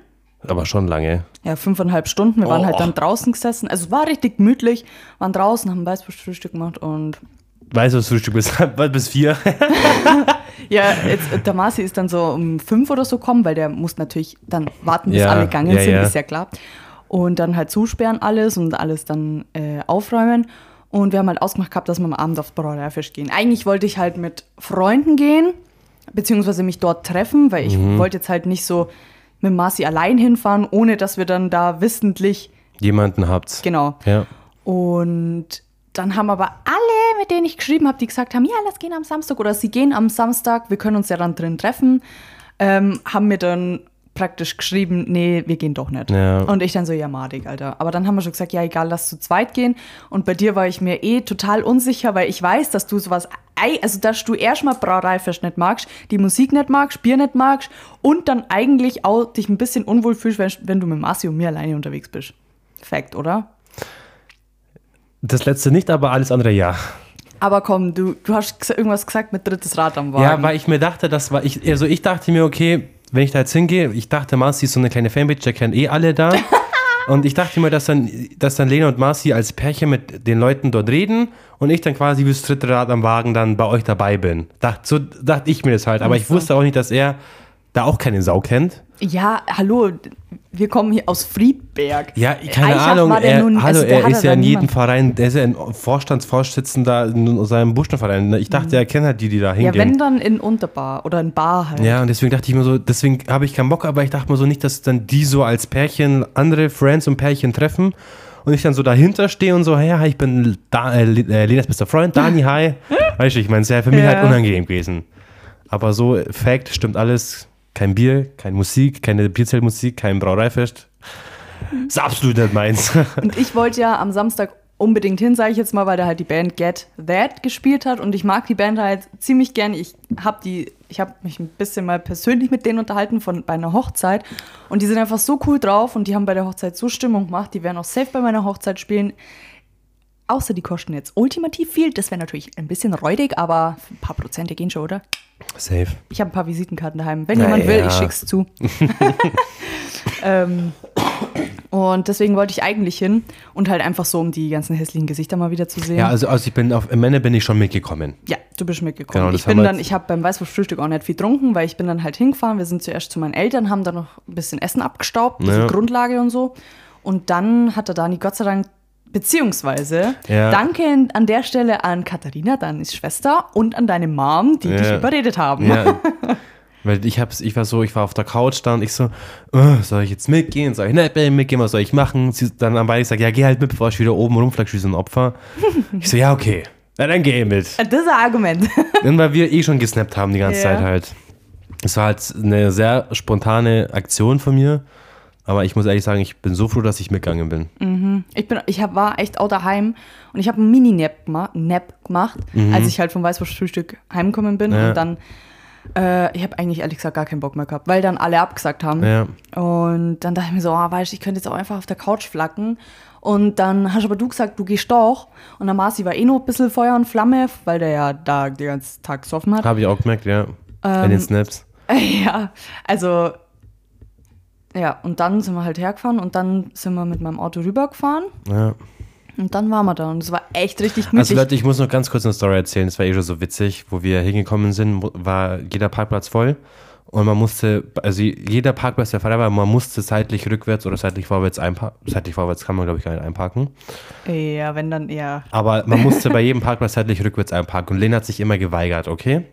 aber schon lange. Ja, fünfeinhalb Stunden. Wir waren Oh. halt dann draußen gesessen. Also es war richtig gemütlich. Waren draußen, haben Weißwurstfrühstück gemacht und Weißt du, das Frühstück bis, [LAUGHS] bis vier? [LAUGHS] ja, jetzt, äh, der Marci ist dann so um fünf oder so kommen, weil der muss natürlich dann warten, bis Ja, alle gegangen ja, sind, ja. ist ja klar. Und dann halt zusperren alles und alles dann äh, aufräumen. Und wir haben halt ausgemacht gehabt, dass wir am Abend aufs Brauereifisch gehen. Eigentlich wollte ich halt mit Freunden gehen, beziehungsweise mich dort treffen, weil ich Mhm. wollte jetzt halt nicht so mit Marci allein hinfahren, ohne dass wir dann da wissentlich, Jemanden habt's. genau. Ja. Und dann haben aber alle, mit denen ich geschrieben habe, die gesagt haben, ja, lass gehen am Samstag oder sie gehen am Samstag, wir können uns ja dann drin treffen, ähm, haben mir dann praktisch geschrieben, nee, wir gehen doch nicht. Ja. Und ich dann so, ja, madig, Alter. Aber dann haben wir schon gesagt, ja, egal, lass zu zweit gehen. Und bei dir war ich mir eh total unsicher, weil ich weiß, dass du sowas, also dass du erstmal Brauereifisch nicht magst, die Musik nicht magst, Bier nicht magst und dann eigentlich auch dich ein bisschen unwohl fühlst, wenn, wenn du mit Marci und mir alleine unterwegs bist. Fact, oder? Das letzte nicht, aber alles andere ja. Aber komm, du, du hast irgendwas gesagt mit drittes Rad am Wagen. Ja, weil ich mir dachte, das war ich, also ich dachte mir, okay, wenn ich da jetzt hingehe, ich dachte, Marci ist so eine kleine Fanpage, der kennt eh alle da. [LAUGHS] und ich dachte mir, dass dann, dass dann Lena und Marci als Pärchen mit den Leuten dort reden und ich dann quasi wie das dritte Rad am Wagen dann bei euch dabei bin. Dacht, so dachte ich mir das halt. Aber ich wusste auch nicht, dass er da auch keine Sau kennt. Ja, hallo, wir kommen hier aus Friedberg. Ja, keine Eichach Ahnung. Er, nun- hallo, also er ist ja in jedem Verein, der ist ja ein Vorstandsvorsitzender in seinem Buschenverein. Ich dachte, er kennt halt die, die da Mhm. Ja, hingehen. wenn dann in Unterbar oder in Bar halt. Ja, und deswegen dachte ich mir so, deswegen habe ich keinen Bock, aber ich dachte mir so nicht, dass dann die so als Pärchen andere Friends und Pärchen treffen und ich dann so dahinter stehe und so, hey, hi, ich bin da, äh, Le- äh, Lenas bester Freund, Dani, hi. [LAUGHS] Weißt du, ich meine, es wäre für mich Ja. halt unangenehm gewesen. Aber so, Fact, stimmt alles. Kein Bier, keine Musik, keine Bierzeltmusik, kein Brauereifest. Ist absolut nicht meins. [LAUGHS] Und ich wollte ja am Samstag unbedingt hin, sage ich jetzt mal, weil da halt die Band Get That gespielt hat und ich mag die Band halt ziemlich gern. Ich habe die, ich habe mich ein bisschen mal persönlich mit denen unterhalten von bei einer Hochzeit und die sind einfach so cool drauf und die haben bei der Hochzeit so Stimmung gemacht. Die werden auch safe bei meiner Hochzeit spielen. Außer die kosten jetzt ultimativ viel. Das wäre natürlich ein bisschen räudig, aber ein paar Prozente gehen schon, oder? Safe. Ich habe ein paar Visitenkarten daheim. Wenn Na jemand will, ja. ich schick's zu. [LAUGHS] ähm, und deswegen wollte ich eigentlich hin und halt einfach so, um die ganzen hässlichen Gesichter mal wieder zu sehen. Ja, also, also ich bin auf, Ende bin ich schon mitgekommen. Ja, du bist mitgekommen. Genau, ich bin dann, ich habe beim Weißwurstfrühstück auch nicht viel getrunken, weil ich bin dann halt hingefahren. Wir sind zuerst zu meinen Eltern, haben dann noch ein bisschen Essen abgestaubt, diese Ja. Grundlage und so. Und dann hat der Dani Gott sei Dank, beziehungsweise, Ja. danke an der Stelle an Katharina, Danis Schwester, und an deine Mom, die dich Ja. überredet haben. Ja. [LAUGHS] Weil ich hab's, ich war so, ich war auf der Couch da und ich so, oh, soll ich jetzt mitgehen? Soll ich nicht mitgehen? Was soll ich machen? Sie dann am Bein gesagt, ja, geh halt mit, bevor ich wieder oben rumflag wie so ein Opfer. [LAUGHS] Ich so, ja, okay. Na, dann geh mit. Das ist ein Argument. [LAUGHS] Dann, weil wir eh schon gesnappt haben die ganze Ja. Zeit halt. Es war halt eine sehr spontane Aktion von mir. Aber ich muss ehrlich sagen, ich bin so froh, dass ich mitgegangen bin. Ich, bin, ich hab, war echt auch daheim und ich habe einen Mini-Nap gema Nap gemacht, als ich halt vom Weißwurstfrühstück heimgekommen bin. Mhm. Ja. Und dann, äh, ich habe eigentlich ehrlich gesagt gar keinen Bock mehr gehabt, weil dann alle abgesagt haben. Ja. Und dann dachte ich mir so, oh, weißt du, ich könnte jetzt auch einfach auf der Couch flacken. Und dann hast aber du gesagt, du gehst doch. Und der Marci war eh noch ein bisschen Feuer und Flamme, weil der ja da den ganzen Tag gesoffen hat. Habe ich auch gemerkt, ja. Bei Ähm, den Snaps. [LAUGHS] Ja, also ja, und dann sind wir halt hergefahren und dann sind wir mit meinem Auto rübergefahren Ja. und dann waren wir da und es war echt richtig Also gemütlich. Leute, ich muss noch ganz kurz eine Story erzählen. Das war eh schon so witzig. Wo wir hingekommen sind, war jeder Parkplatz voll. Und man musste, also jeder Parkplatz, der frei war, man musste seitlich rückwärts oder seitlich vorwärts einparken. Seitlich vorwärts kann man, glaube ich, gar nicht einparken. ja, wenn dann eher. Aber man musste bei jedem Parkplatz seitlich rückwärts einparken. Und Lena hat sich immer geweigert, okay?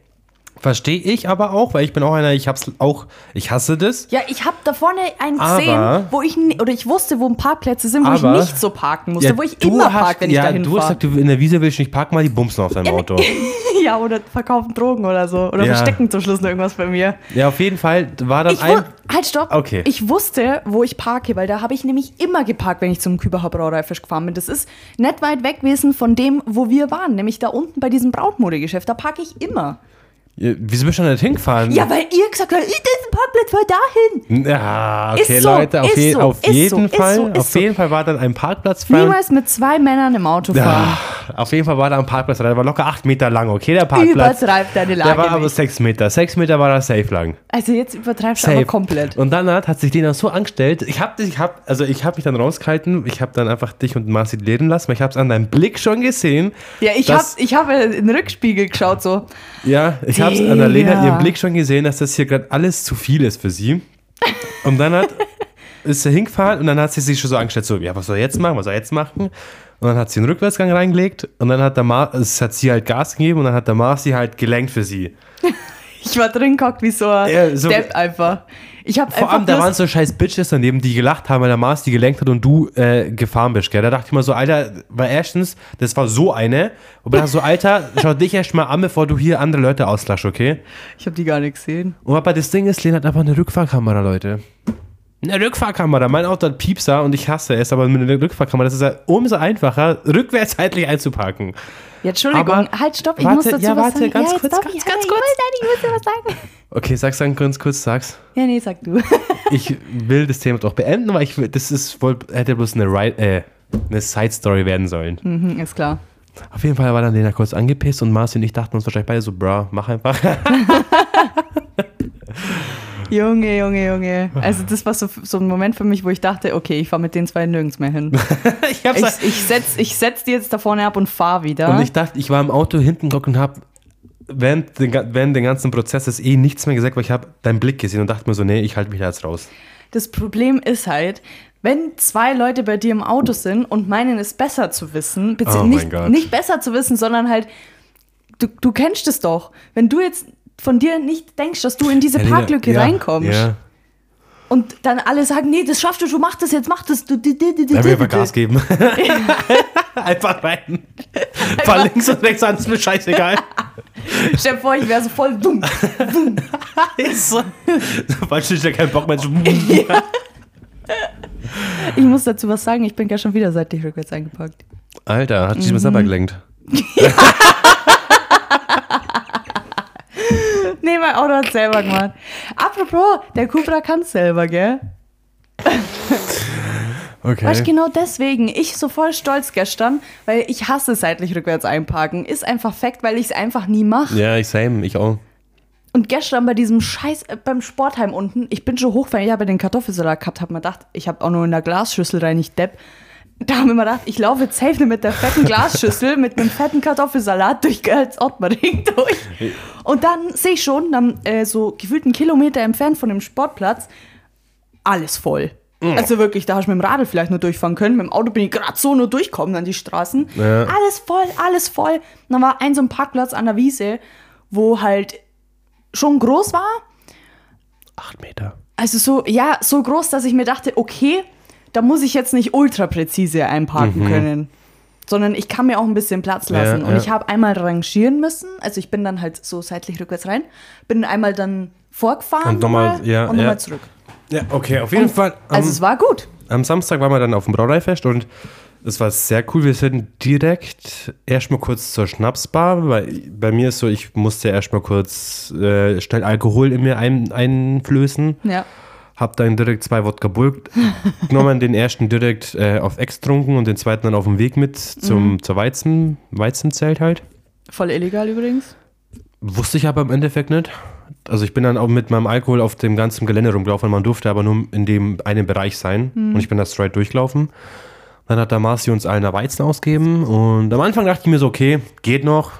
Verstehe ich aber auch, weil ich bin auch einer, ich hab's auch, ich hasse das. Ja, ich habe da vorne einen Aber- gesehen, wo ich, oder ich wusste, wo Parkplätze sind, wo ich Aber- nicht so parken musste, Ja, wo ich immer hast, parke, wenn ja, ich dahin du hast fahre. gesagt, du in der Wiese willst du nicht parken, mal die bumsen auf deinem Auto. [LAUGHS] Ja, oder verkaufen Drogen oder so. Oder Ja. verstecken zum Schluss noch irgendwas bei mir. Ja, auf jeden Fall war dann Ich ein. halt, stopp. Okay. Ich wusste, wo ich parke, weil da habe ich nämlich immer geparkt, wenn ich zum Küberher Brauereifisch gefahren bin. Das ist nicht weit weg gewesen von dem, wo wir waren, nämlich da unten bei diesem Brautmodegeschäft. Da parke ich immer. Wieso bist du denn nicht hingefahren? Ja, weil ihr gesagt habt, "Ih, da Parkplatz, fahr dahin. Ja, okay, Ist so, Leute, auf, je so, auf jeden so, Fall, auf jeden Fall war dann ein Parkplatz frei. Niemals mit zwei Männern im Auto fahren. Ja, auf jeden Fall war da ein Parkplatz, frei. der war locker acht Meter lang, okay, der Parkplatz. Übertreib deine Lage Der war aber nicht. sechs Meter. Sechs Meter war er safe lang. Also jetzt übertreibst du aber komplett. Und dann hat, sich auch so angestellt. Ich hab dich, ich hab, also ich hab mich dann rausgehalten. Ich hab dann einfach dich und Marci lehren lassen, weil ich hab's an deinem Blick schon gesehen. Ja, ich habe ich hab in den Rückspiegel geschaut, so. Ja, ich hab's an der Lena ihrem Blick schon gesehen, dass das hier gerade alles zu viel ist für sie. Und dann hat, [LAUGHS] ist sie hingefahren und dann hat sie sich schon so angestellt, so, ja, was soll er jetzt machen, was soll er jetzt machen? Und dann hat sie einen Rückwärtsgang reingelegt und dann hat der Mar es hat sie halt Gas gegeben und dann hat der Marci halt gelenkt für sie. [LAUGHS] Ich war drin gehockt wie so ein Ja, so- Depp einfach. Ich habe Vor einfach allem, da waren so scheiß Bitches daneben, die gelacht haben, weil der Mars die gelenkt hat und du äh, gefahren bist, gell? Da dachte ich mir so, Alter, weil erstens, das war so eine, und ich dachte so, Alter, schau dich erst mal an, bevor du hier andere Leute auslachst, okay? Ich habe die gar nicht gesehen. Und aber das Ding ist, Lena hat einfach eine Rückfahrkamera, Leute. Eine Rückfahrkamera. Mein Auto hat Piepser und ich hasse es, aber mit einer Rückfahrkamera, das ist ja umso einfacher, rückwärtsseitlich einzuparken. Ja, Entschuldigung, Aber- halt, stopp, ich warte, muss dazu ja, was warte, sagen. ganz ja, kurz, stopp, ganz, ja, ganz ich kurz. Muss, nein, ich muss dir was sagen. Okay, sag's dann ganz kurz, sag's. Ja, nee, sag du. [LAUGHS] Ich will das Thema doch beenden, weil ich will, das ist wohl, hätte bloß eine, äh, eine Side-Story werden sollen. mhm, ist klar. Auf jeden Fall war dann Lena kurz angepisst und Marci und ich dachten uns wahrscheinlich beide so, bra, mach einfach. [LAUGHS] Junge, Junge, Junge. Also das war so, so ein Moment für mich, wo ich dachte, okay, ich fahre mit den zwei nirgends mehr hin. [LAUGHS] ich Ich, ich, setz, ich setz die jetzt da vorne ab und fahr wieder. Und ich dachte, ich war im Auto hinten gehockt und hab während den, während den ganzen Prozesses eh nichts mehr gesagt, weil ich habe deinen Blick gesehen und dachte mir so, nee, ich halte mich da jetzt raus. Das Problem ist halt, wenn zwei Leute bei dir im Auto sind und meinen es besser zu wissen, Oh nicht, nicht besser zu wissen, sondern halt, du, du kennst es doch. Wenn du jetzt von dir nicht denkst, dass du in diese Lena, Parklücke ja, reinkommst Ja, und dann alle sagen, nee, das schaffst du, du mach das jetzt, mach das. Du, du, du, du, dann will du, einfach Gas geben. [LAUGHS] [LAUGHS] einfach rein. Fahr links und rechts an, ist mir scheißegal. [LAUGHS] Stell dir vor, ich wäre so voll dumm. ist so. Sobald ich ja keinen Bock mehr zu. Ich muss dazu was sagen, ich bin gar schon wieder seitlich rückwärts eingepackt. Alter, hat sich Mhm. mal selber gelenkt. [LAUGHS] Nee, mein Auto hat selber gemacht. Apropos, der Cupra kann selber, gell? [LAUGHS] Okay. Weißt genau deswegen, ich so voll stolz gestern, weil ich hasse seitlich rückwärts einparken. Ist einfach Fakt, weil ich es einfach nie mache. Ja, ich same, ich auch. Und gestern bei diesem Scheiß, äh, beim Sportheim unten, ich bin schon hochgefahren, ich habe den Kartoffelsalat gehabt, habe mir gedacht, ich habe auch nur in der Glasschüssel rein, ich Depp. Da haben wir mir gedacht, ich laufe jetzt safe mit der fetten Glasschüssel, mit einem fetten Kartoffelsalat durch ganz Ottmering durch. Und dann sehe ich schon, dann äh, so gefühlt einen Kilometer entfernt von dem Sportplatz, alles voll. Also wirklich, da hast du mit dem Radl vielleicht nur durchfahren können. Mit dem Auto bin ich gerade so nur durchkommen an die Straßen. Ja. Alles voll, alles voll. Und dann war ein so ein Parkplatz an der Wiese, wo halt schon groß war. Acht Meter. Also so, ja, so groß, dass ich mir dachte, okay, da muss ich jetzt nicht ultra präzise einparken können. Sondern ich kann mir auch ein bisschen Platz lassen. Ja, und ja. ich habe einmal rangieren müssen. Also ich bin dann halt so seitlich rückwärts rein. Bin einmal dann vorgefahren Und nochmal, ja, und nochmal zurück. Ja, okay, auf jeden Und- Fall. Am, Also es war gut. am Samstag waren wir dann auf dem Brauereifest und es war sehr cool. Wir sind direkt erstmal kurz zur Schnapsbar, weil bei mir ist so, ich musste erstmal kurz äh, schnell Alkohol in mir ein, einflößen. Ja. Hab dann direkt zwei Wodka Bull genommen, den ersten direkt äh, auf Ex getrunken und den zweiten dann auf dem Weg mit zum, zur Weizen, Weizenzelt halt. Voll illegal übrigens. Wusste ich aber im Endeffekt nicht. Also ich bin dann auch mit meinem Alkohol auf dem ganzen Gelände rumgelaufen. Man durfte aber nur in dem einen Bereich sein. Und ich bin da straight durchgelaufen. Dann hat der Marci uns allen eine Weizen ausgegeben. Und am Anfang dachte ich mir so, okay, geht noch.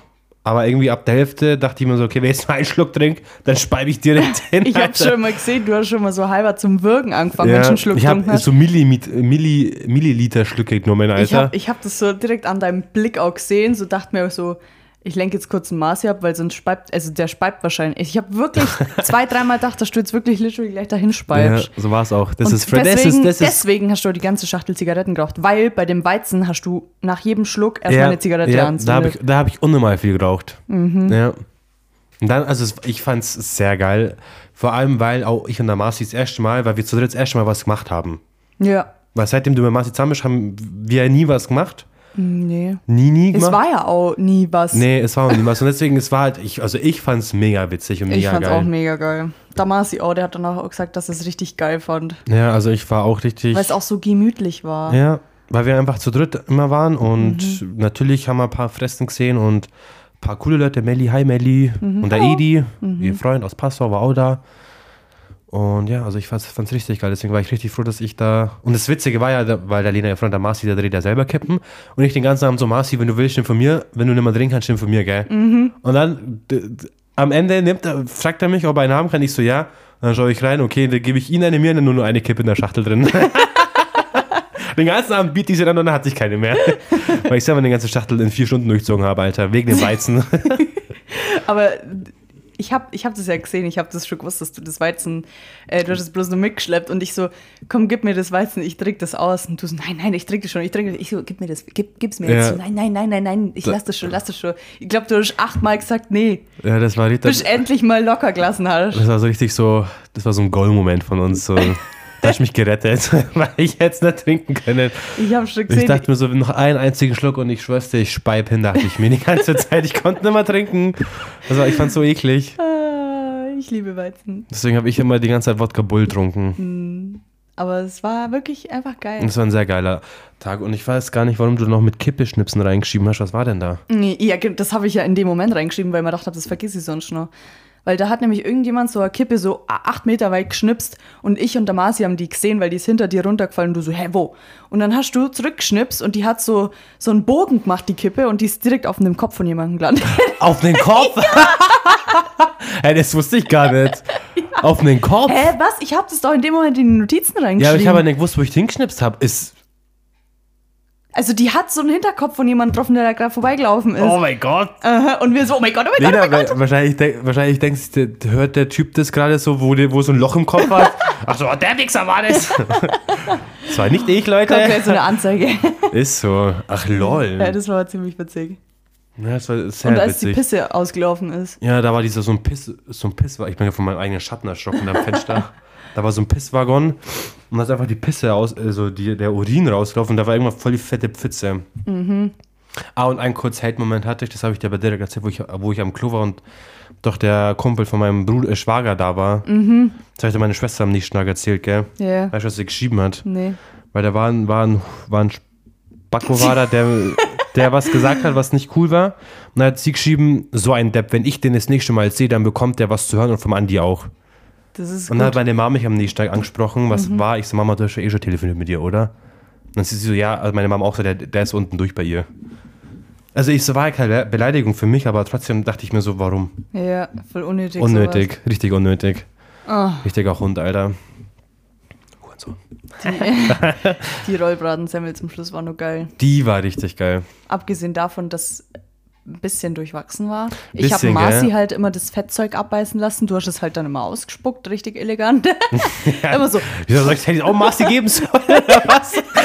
Aber irgendwie ab der Hälfte dachte ich mir so, okay, wenn ich jetzt mal einen Schluck trinke, dann speibe ich direkt hin. [LAUGHS] Ich habe schon mal gesehen, du hast schon mal so halber zum Würgen angefangen, wenn ja, du einen Schluck ich habe hast. so Millimit, Milli, Milliliter Schlücke genommen, Ich Alter. habe ich hab das so direkt an deinem Blick auch gesehen, so dachte mir auch so, Ich lenke jetzt kurz einen Marci ab, weil sonst speibt, also der speibt wahrscheinlich. Ich habe wirklich [LAUGHS] zwei, dreimal gedacht, dass du jetzt wirklich literally gleich dahin Ja, speibst. so war es auch. Das ist, deswegen, das ist, das ist, deswegen hast du die ganze Schachtel Zigaretten geraucht, weil bei dem Weizen hast du nach jedem Schluck erstmal ja, eine Zigarette ja, da habe anzündet. ich, da hab ich unnormal viel geraucht. Mhm. Ja. Und dann, also ich fand es sehr geil. Vor allem, weil auch ich und der Marci das erste Mal, weil wir zu dritt das erste Mal was gemacht haben. Ja. Weil seitdem du mit Marci zusammen bist, haben wir nie was gemacht. Nee. Nie, nie Es gemacht. war ja auch nie was. nee, es war auch nie was. Und deswegen, es war halt, ich, also ich fand es mega witzig und ich mega fand's geil. auch mega geil. Da Marci auch, der hat danach auch gesagt, dass er es richtig geil fand. ja, also ich war auch richtig. Weil es auch so gemütlich war. Ja, weil wir einfach zu dritt immer waren und Mhm. natürlich haben wir ein paar Fressen gesehen und ein paar coole Leute. Melli, hi Melli Mhm. und der Edi, ihr Freund aus Passau, war auch da. Und ja, also ich fand es richtig geil, deswegen war ich richtig froh, dass ich da. Und das Witzige war ja, weil der Lena, ihr Freund, der Marci, der dreht ja selber Kippen. Und ich den ganzen Abend so, Marci, wenn du willst, nimm von mir, wenn du nicht mehr drehen kannst, nimm von mir, gell? Mhm. Und dann am Ende nimmt er, fragt er mich, ob er einen haben kann. Ich so, ja. Und dann schaue ich rein, okay, dann gebe ich ihm eine, mir eine, nur nur eine Kippe in der Schachtel drin. [LAUGHS] Den ganzen Abend biete ich sie dann und dann hatte ich keine mehr. Weil ich selber eine ganze Schachtel in vier Stunden durchzogen habe, Alter. Wegen dem Weizen. [LAUGHS] Aber ich habe ich hab das ja gesehen, ich habe das schon gewusst, dass du das Weizen, äh, du hast es bloß nur mitgeschleppt und ich so, komm, gib mir das Weizen, ich trinke das aus. Und du so, nein, nein, ich trinke das schon, ich trinke das. Ich so, gib mir das, gib, gib's mir Ja. jetzt. So, nein, nein, nein, nein, nein, ich lass das schon, lass das schon. Ich glaube, du hast achtmal gesagt, nee, ja, das war richtig. bis endlich mal locker gelassen hast. Das war so richtig so, das war so ein Goal-Moment von uns. So. [LAUGHS] Da hast du mich gerettet, [LAUGHS] weil ich jetzt nicht trinken können. Ich habe schon Ich gesehen, dachte mir so, noch einen einzigen Schluck und ich schwör's dir, ich speib hin, dachte ich mir die ganze [LAUGHS] Zeit. Ich konnte nicht mehr trinken. Also ich fand's so eklig. ah, ich liebe Weizen. Deswegen habe ich immer die ganze Zeit Wodka Bull getrunken. Aber es war wirklich einfach geil. Und es war ein sehr geiler Tag. Und ich weiß gar nicht, warum du noch mit Kippeschnipsen reingeschrieben hast. Was war denn da? Nee, ja, das habe ich ja in dem Moment reingeschrieben, weil ich mir gedacht habe, das vergiss ich sonst noch. Weil da hat nämlich irgendjemand so eine Kippe so acht Meter weit geschnipst und ich und der Marci haben die gesehen, weil die ist hinter dir runtergefallen und du so, hä, wo? Und dann hast du zurückgeschnipst und die hat so, so einen Bogen gemacht, die Kippe, und die ist direkt auf dem Kopf von jemandem gelandet. [LAUGHS] Auf den Kopf? hey, [LAUGHS] das wusste ich gar nicht. [LAUGHS] Auf den Kopf? hä, was? Ich habe das doch in dem Moment in die Notizen reingeschrieben. Ja, aber ich habe ja nicht gewusst, wo ich hingeschnipst habe. Ist. Also die hat so einen Hinterkopf von jemandem getroffen, der da gerade vorbeigelaufen ist. Oh mein Gott. Aha, und wir so, oh mein Gott, oh mein Gott, oh Lena, mein Gott. wa- wahrscheinlich, denk, wahrscheinlich denkst du, der- hört der Typ das gerade so, wo, die- wo so ein Loch im Kopf hat. [LAUGHS] Ach so, der Wichser war das. [LAUGHS] das war nicht ich, Kommt Leute. gleich so eine Anzeige. [LAUGHS] Ist so. Ach lol. ja, das war ziemlich witzig. Ja, das war sehr Und als die witzig. Pisse ausgelaufen ist. Ja, da war dieser so ein Piss, so ein Piss, ich bin ja von meinem eigenen Schatten erschrocken am Fenster. Da war so ein Pisswaggon und da ist einfach die Pisse aus, also die, der Urin rausgelaufen und da war irgendwann voll die fette Pfütze. Ah, und einen kurz Hate-Moment hatte ich, das habe ich dir bei Derek erzählt, wo ich, wo ich am Klo war und doch der Kumpel von meinem Bruder, äh, Schwager da war. Das habe ich dir meine Schwester am nächsten Tag erzählt, gell? Ja. Weißt du, was sie geschrieben hat? Nee. Weil da war ein, war ein, war ein Spacko war da, der, der was gesagt hat, was nicht cool war. Und dann hat sie geschrieben, so ein Depp, wenn ich den das nächste Mal sehe, dann bekommt der was zu hören und vom Andi auch. Das ist Und dann hat gut. meine Mama mich am nächsten Tag angesprochen, was war. Ich so, Mama, du hast ja eh schon telefoniert mit dir, oder? Und dann sie so, ja, also meine Mama auch so, der, der ist unten durch bei ihr. Also ich so, war ja keine Beleidigung für mich, aber trotzdem dachte ich mir so, warum? Ja, voll unnötig. Unnötig, richtig unnötig. Oh. Richtiger Hund, Alter. Hurensohn. Sowas. [LAUGHS] Die Rollbratensemmel zum Schluss war nur geil. Die war richtig geil. Abgesehen davon, dass ein bisschen durchwachsen war. Ich habe Bisschen, Marci halt immer das Fettzeug abbeißen lassen. Du hast es halt dann immer ausgespuckt, richtig elegant. [LAUGHS] [LAUGHS] immer so. Wieso soll ich hätte ich auch Marci geben sollen?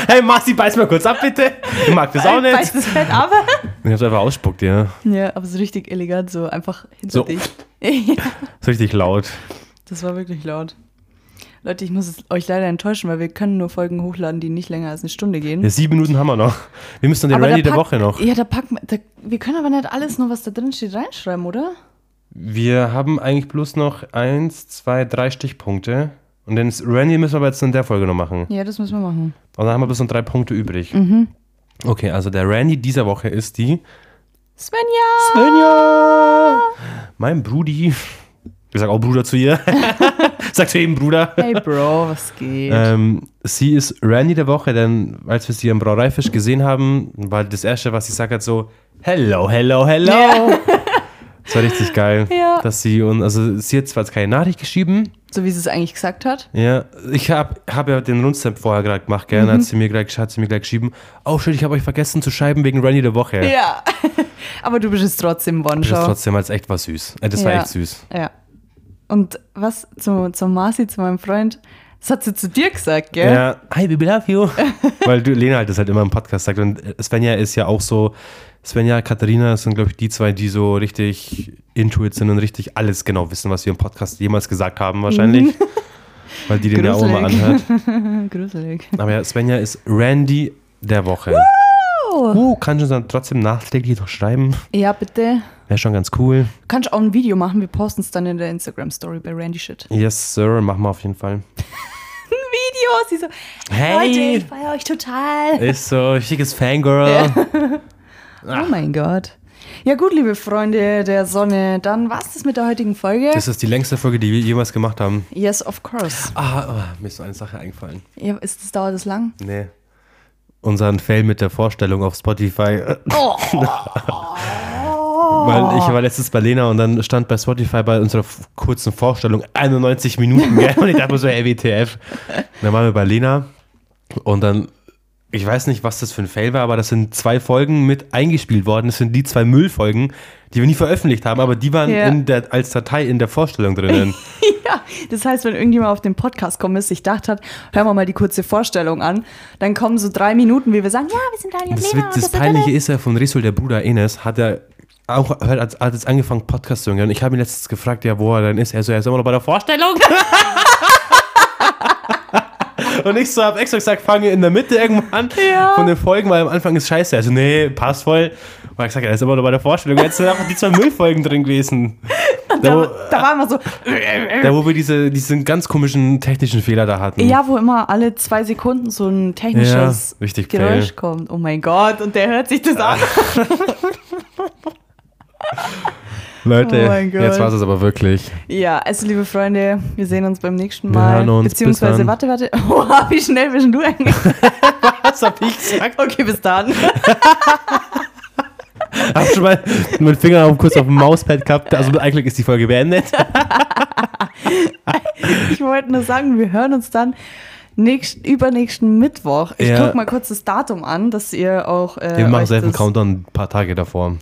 Hey Marci, beiß mal kurz ab, bitte. Ich mag das auch Beiß nicht. das Fett ab. Ich hab's einfach ausspuckt, ja. Ja, aber so richtig elegant, so einfach hinter So. dich. ja, So richtig laut. das war wirklich laut. Leute, ich muss es euch leider enttäuschen, weil wir können nur Folgen hochladen, die nicht länger als eine Stunde gehen. Ja, sieben Minuten haben wir noch. Wir müssen den Aber Randy der Woche noch. Ja, da packen wir. Da, wir können aber nicht alles nur, was da drin steht, reinschreiben, oder? Wir haben eigentlich bloß noch eins, zwei, drei Stichpunkte. Und den Randy müssen wir aber jetzt in der Folge noch machen. Ja, das müssen wir machen. Und dann haben wir bloß noch drei Punkte übrig. Mhm. Okay, also der Randy dieser Woche ist die Svenja! Svenja! Mein Brudi. Ich sag auch Bruder zu ihr. [LAUGHS] sag zu jedem Bruder. Hey Bro, was geht? Ähm, sie ist Randy der Woche, denn als wir sie am Brauereifisch gesehen haben, war das erste, was sie sagt, hat so: Hello, hello, hello. Ja. [LAUGHS] Das war richtig geil. Ja. Dass sie und also sie hat zwar jetzt keine Nachricht geschrieben. So wie sie es eigentlich gesagt hat. Ja, ich habe hab ja den Rundstep vorher gerade gemacht, gell? Mhm. Dann Hat sie mir gleich, hat sie mir gleich geschrieben. Oh shit, ich habe euch vergessen zu schreiben wegen Randy der Woche. Ja. [LAUGHS] Aber du bist es trotzdem Das ist One-Show. trotzdem als echt was süß. Äh, Das war Ja. echt süß. Ja. Und was zu, zu Marci, zu meinem Freund, das hat sie zu dir gesagt, gell? Ja, hi, baby, love you. [LAUGHS] Weil du, Lena halt das halt immer im Podcast sagt. Und Svenja ist ja auch so, Svenja, Katharina sind, glaube ich, die zwei, die so richtig intuit sind und richtig alles genau wissen, was wir im Podcast jemals gesagt haben, wahrscheinlich. [LAUGHS] Weil die den ja auch immer anhört. [LAUGHS] Gruselig. Aber ja, Svenja ist Randy der Woche. Oh. Uh, kannst du dann trotzdem nachträglich noch schreiben? Ja, bitte. Wäre schon ganz cool. Du kannst auch ein Video machen, wir posten es dann in der Instagram-Story bei Randy Shit. Yes, Sir, machen wir auf jeden Fall. [LAUGHS] Video, sie so, Hey! Leute, ich feiere euch total. Ist so, schickes Fangirl. [LAUGHS] Oh mein Gott. Ja gut, liebe Freunde der Sonne, dann war's das mit der heutigen Folge. Das ist die längste Folge, die wir jemals gemacht haben. yes, of course. Ah, oh, mir ist so eine Sache eingefallen. Ja, ist das, dauert das lang? Nee. Unseren Fail mit der Vorstellung auf Spotify. Oh. [LAUGHS] Weil ich war letztens bei Lena und dann stand bei Spotify bei unserer kurzen Vorstellung 91 Minuten, gell? Und ich dachte mir so, ey, WTF. Und dann waren wir bei Lena und dann, ich weiß nicht, was das für ein Fail war, aber das sind zwei Folgen mit eingespielt worden. Das sind die zwei Müllfolgen, die wir nie veröffentlicht haben, aber die waren Ja. in der, als Datei in der Vorstellung drinnen. [LAUGHS] Ja, das heißt, wenn irgendjemand auf den Podcast kommt, ist, sich gedacht hat, hören wir mal die kurze Vorstellung an, dann kommen so drei Minuten, wie wir sagen, ja, wir sind Daniel Das, Lena. Das und da, da, da. Peinliche ist ja, von Risul, der Bruder Enes, hat er auch hat, hat, hat jetzt angefangen, Podcast zu hören. Und ich habe ihn letztens gefragt, ja, wo er dann ist. Er so, er ist immer noch bei der Vorstellung. [LAUGHS] Und ich so hab extra gesagt, fange in der Mitte irgendwann an Ja. von den Folgen, weil am Anfang ist scheiße. Also, nee, passt voll. Und er hat gesagt, er ist immer noch bei der Vorstellung. Jetzt sind einfach die zwei Müllfolgen drin gewesen. Da, wo, Da, war immer so, da, wo wir diese, diesen ganz komischen technischen Fehler da hatten. ja, wo immer alle zwei Sekunden so ein technisches Ja, Geräusch fail. kommt. Oh mein Gott, und der hört sich das an. [LAUGHS] Leute, Oh jetzt war es aber wirklich. Ja, also liebe Freunde, wir sehen uns beim nächsten Wir Mal. hören uns. Beziehungsweise, warte, warte. [LAUGHS] Oh, wie schnell bist du eigentlich? [LAUGHS] Was hab ich gesagt? Okay, bis dann. [LAUGHS] Hab schon mal meinen Finger auf, kurz auf dem Mauspad gehabt. Also eigentlich ist die Folge beendet. Ich wollte nur sagen, wir hören uns dann nächst, übernächsten Mittwoch. Ich Ja. guck mal kurz das Datum an, dass ihr auch. Äh, Wir machen selten das- Countdown ein paar Tage davor.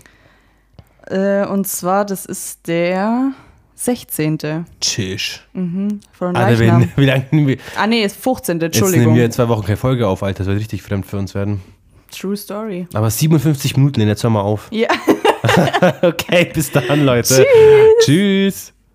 Äh, und zwar, das ist der 16. Tschüss. Von Alter, Leichnam. wie, wie lange [LAUGHS] nehmen wir? Ah, nee, ist 15. Jetzt nehmen Entschuldigung. wir in zwei Wochen keine Folge auf, Alter. Das wird richtig fremd für uns werden. True Story. Aber 57 Minuten, jetzt hör mal auf. Ja. [LAUGHS] Okay, bis dann, Leute. Tschüss.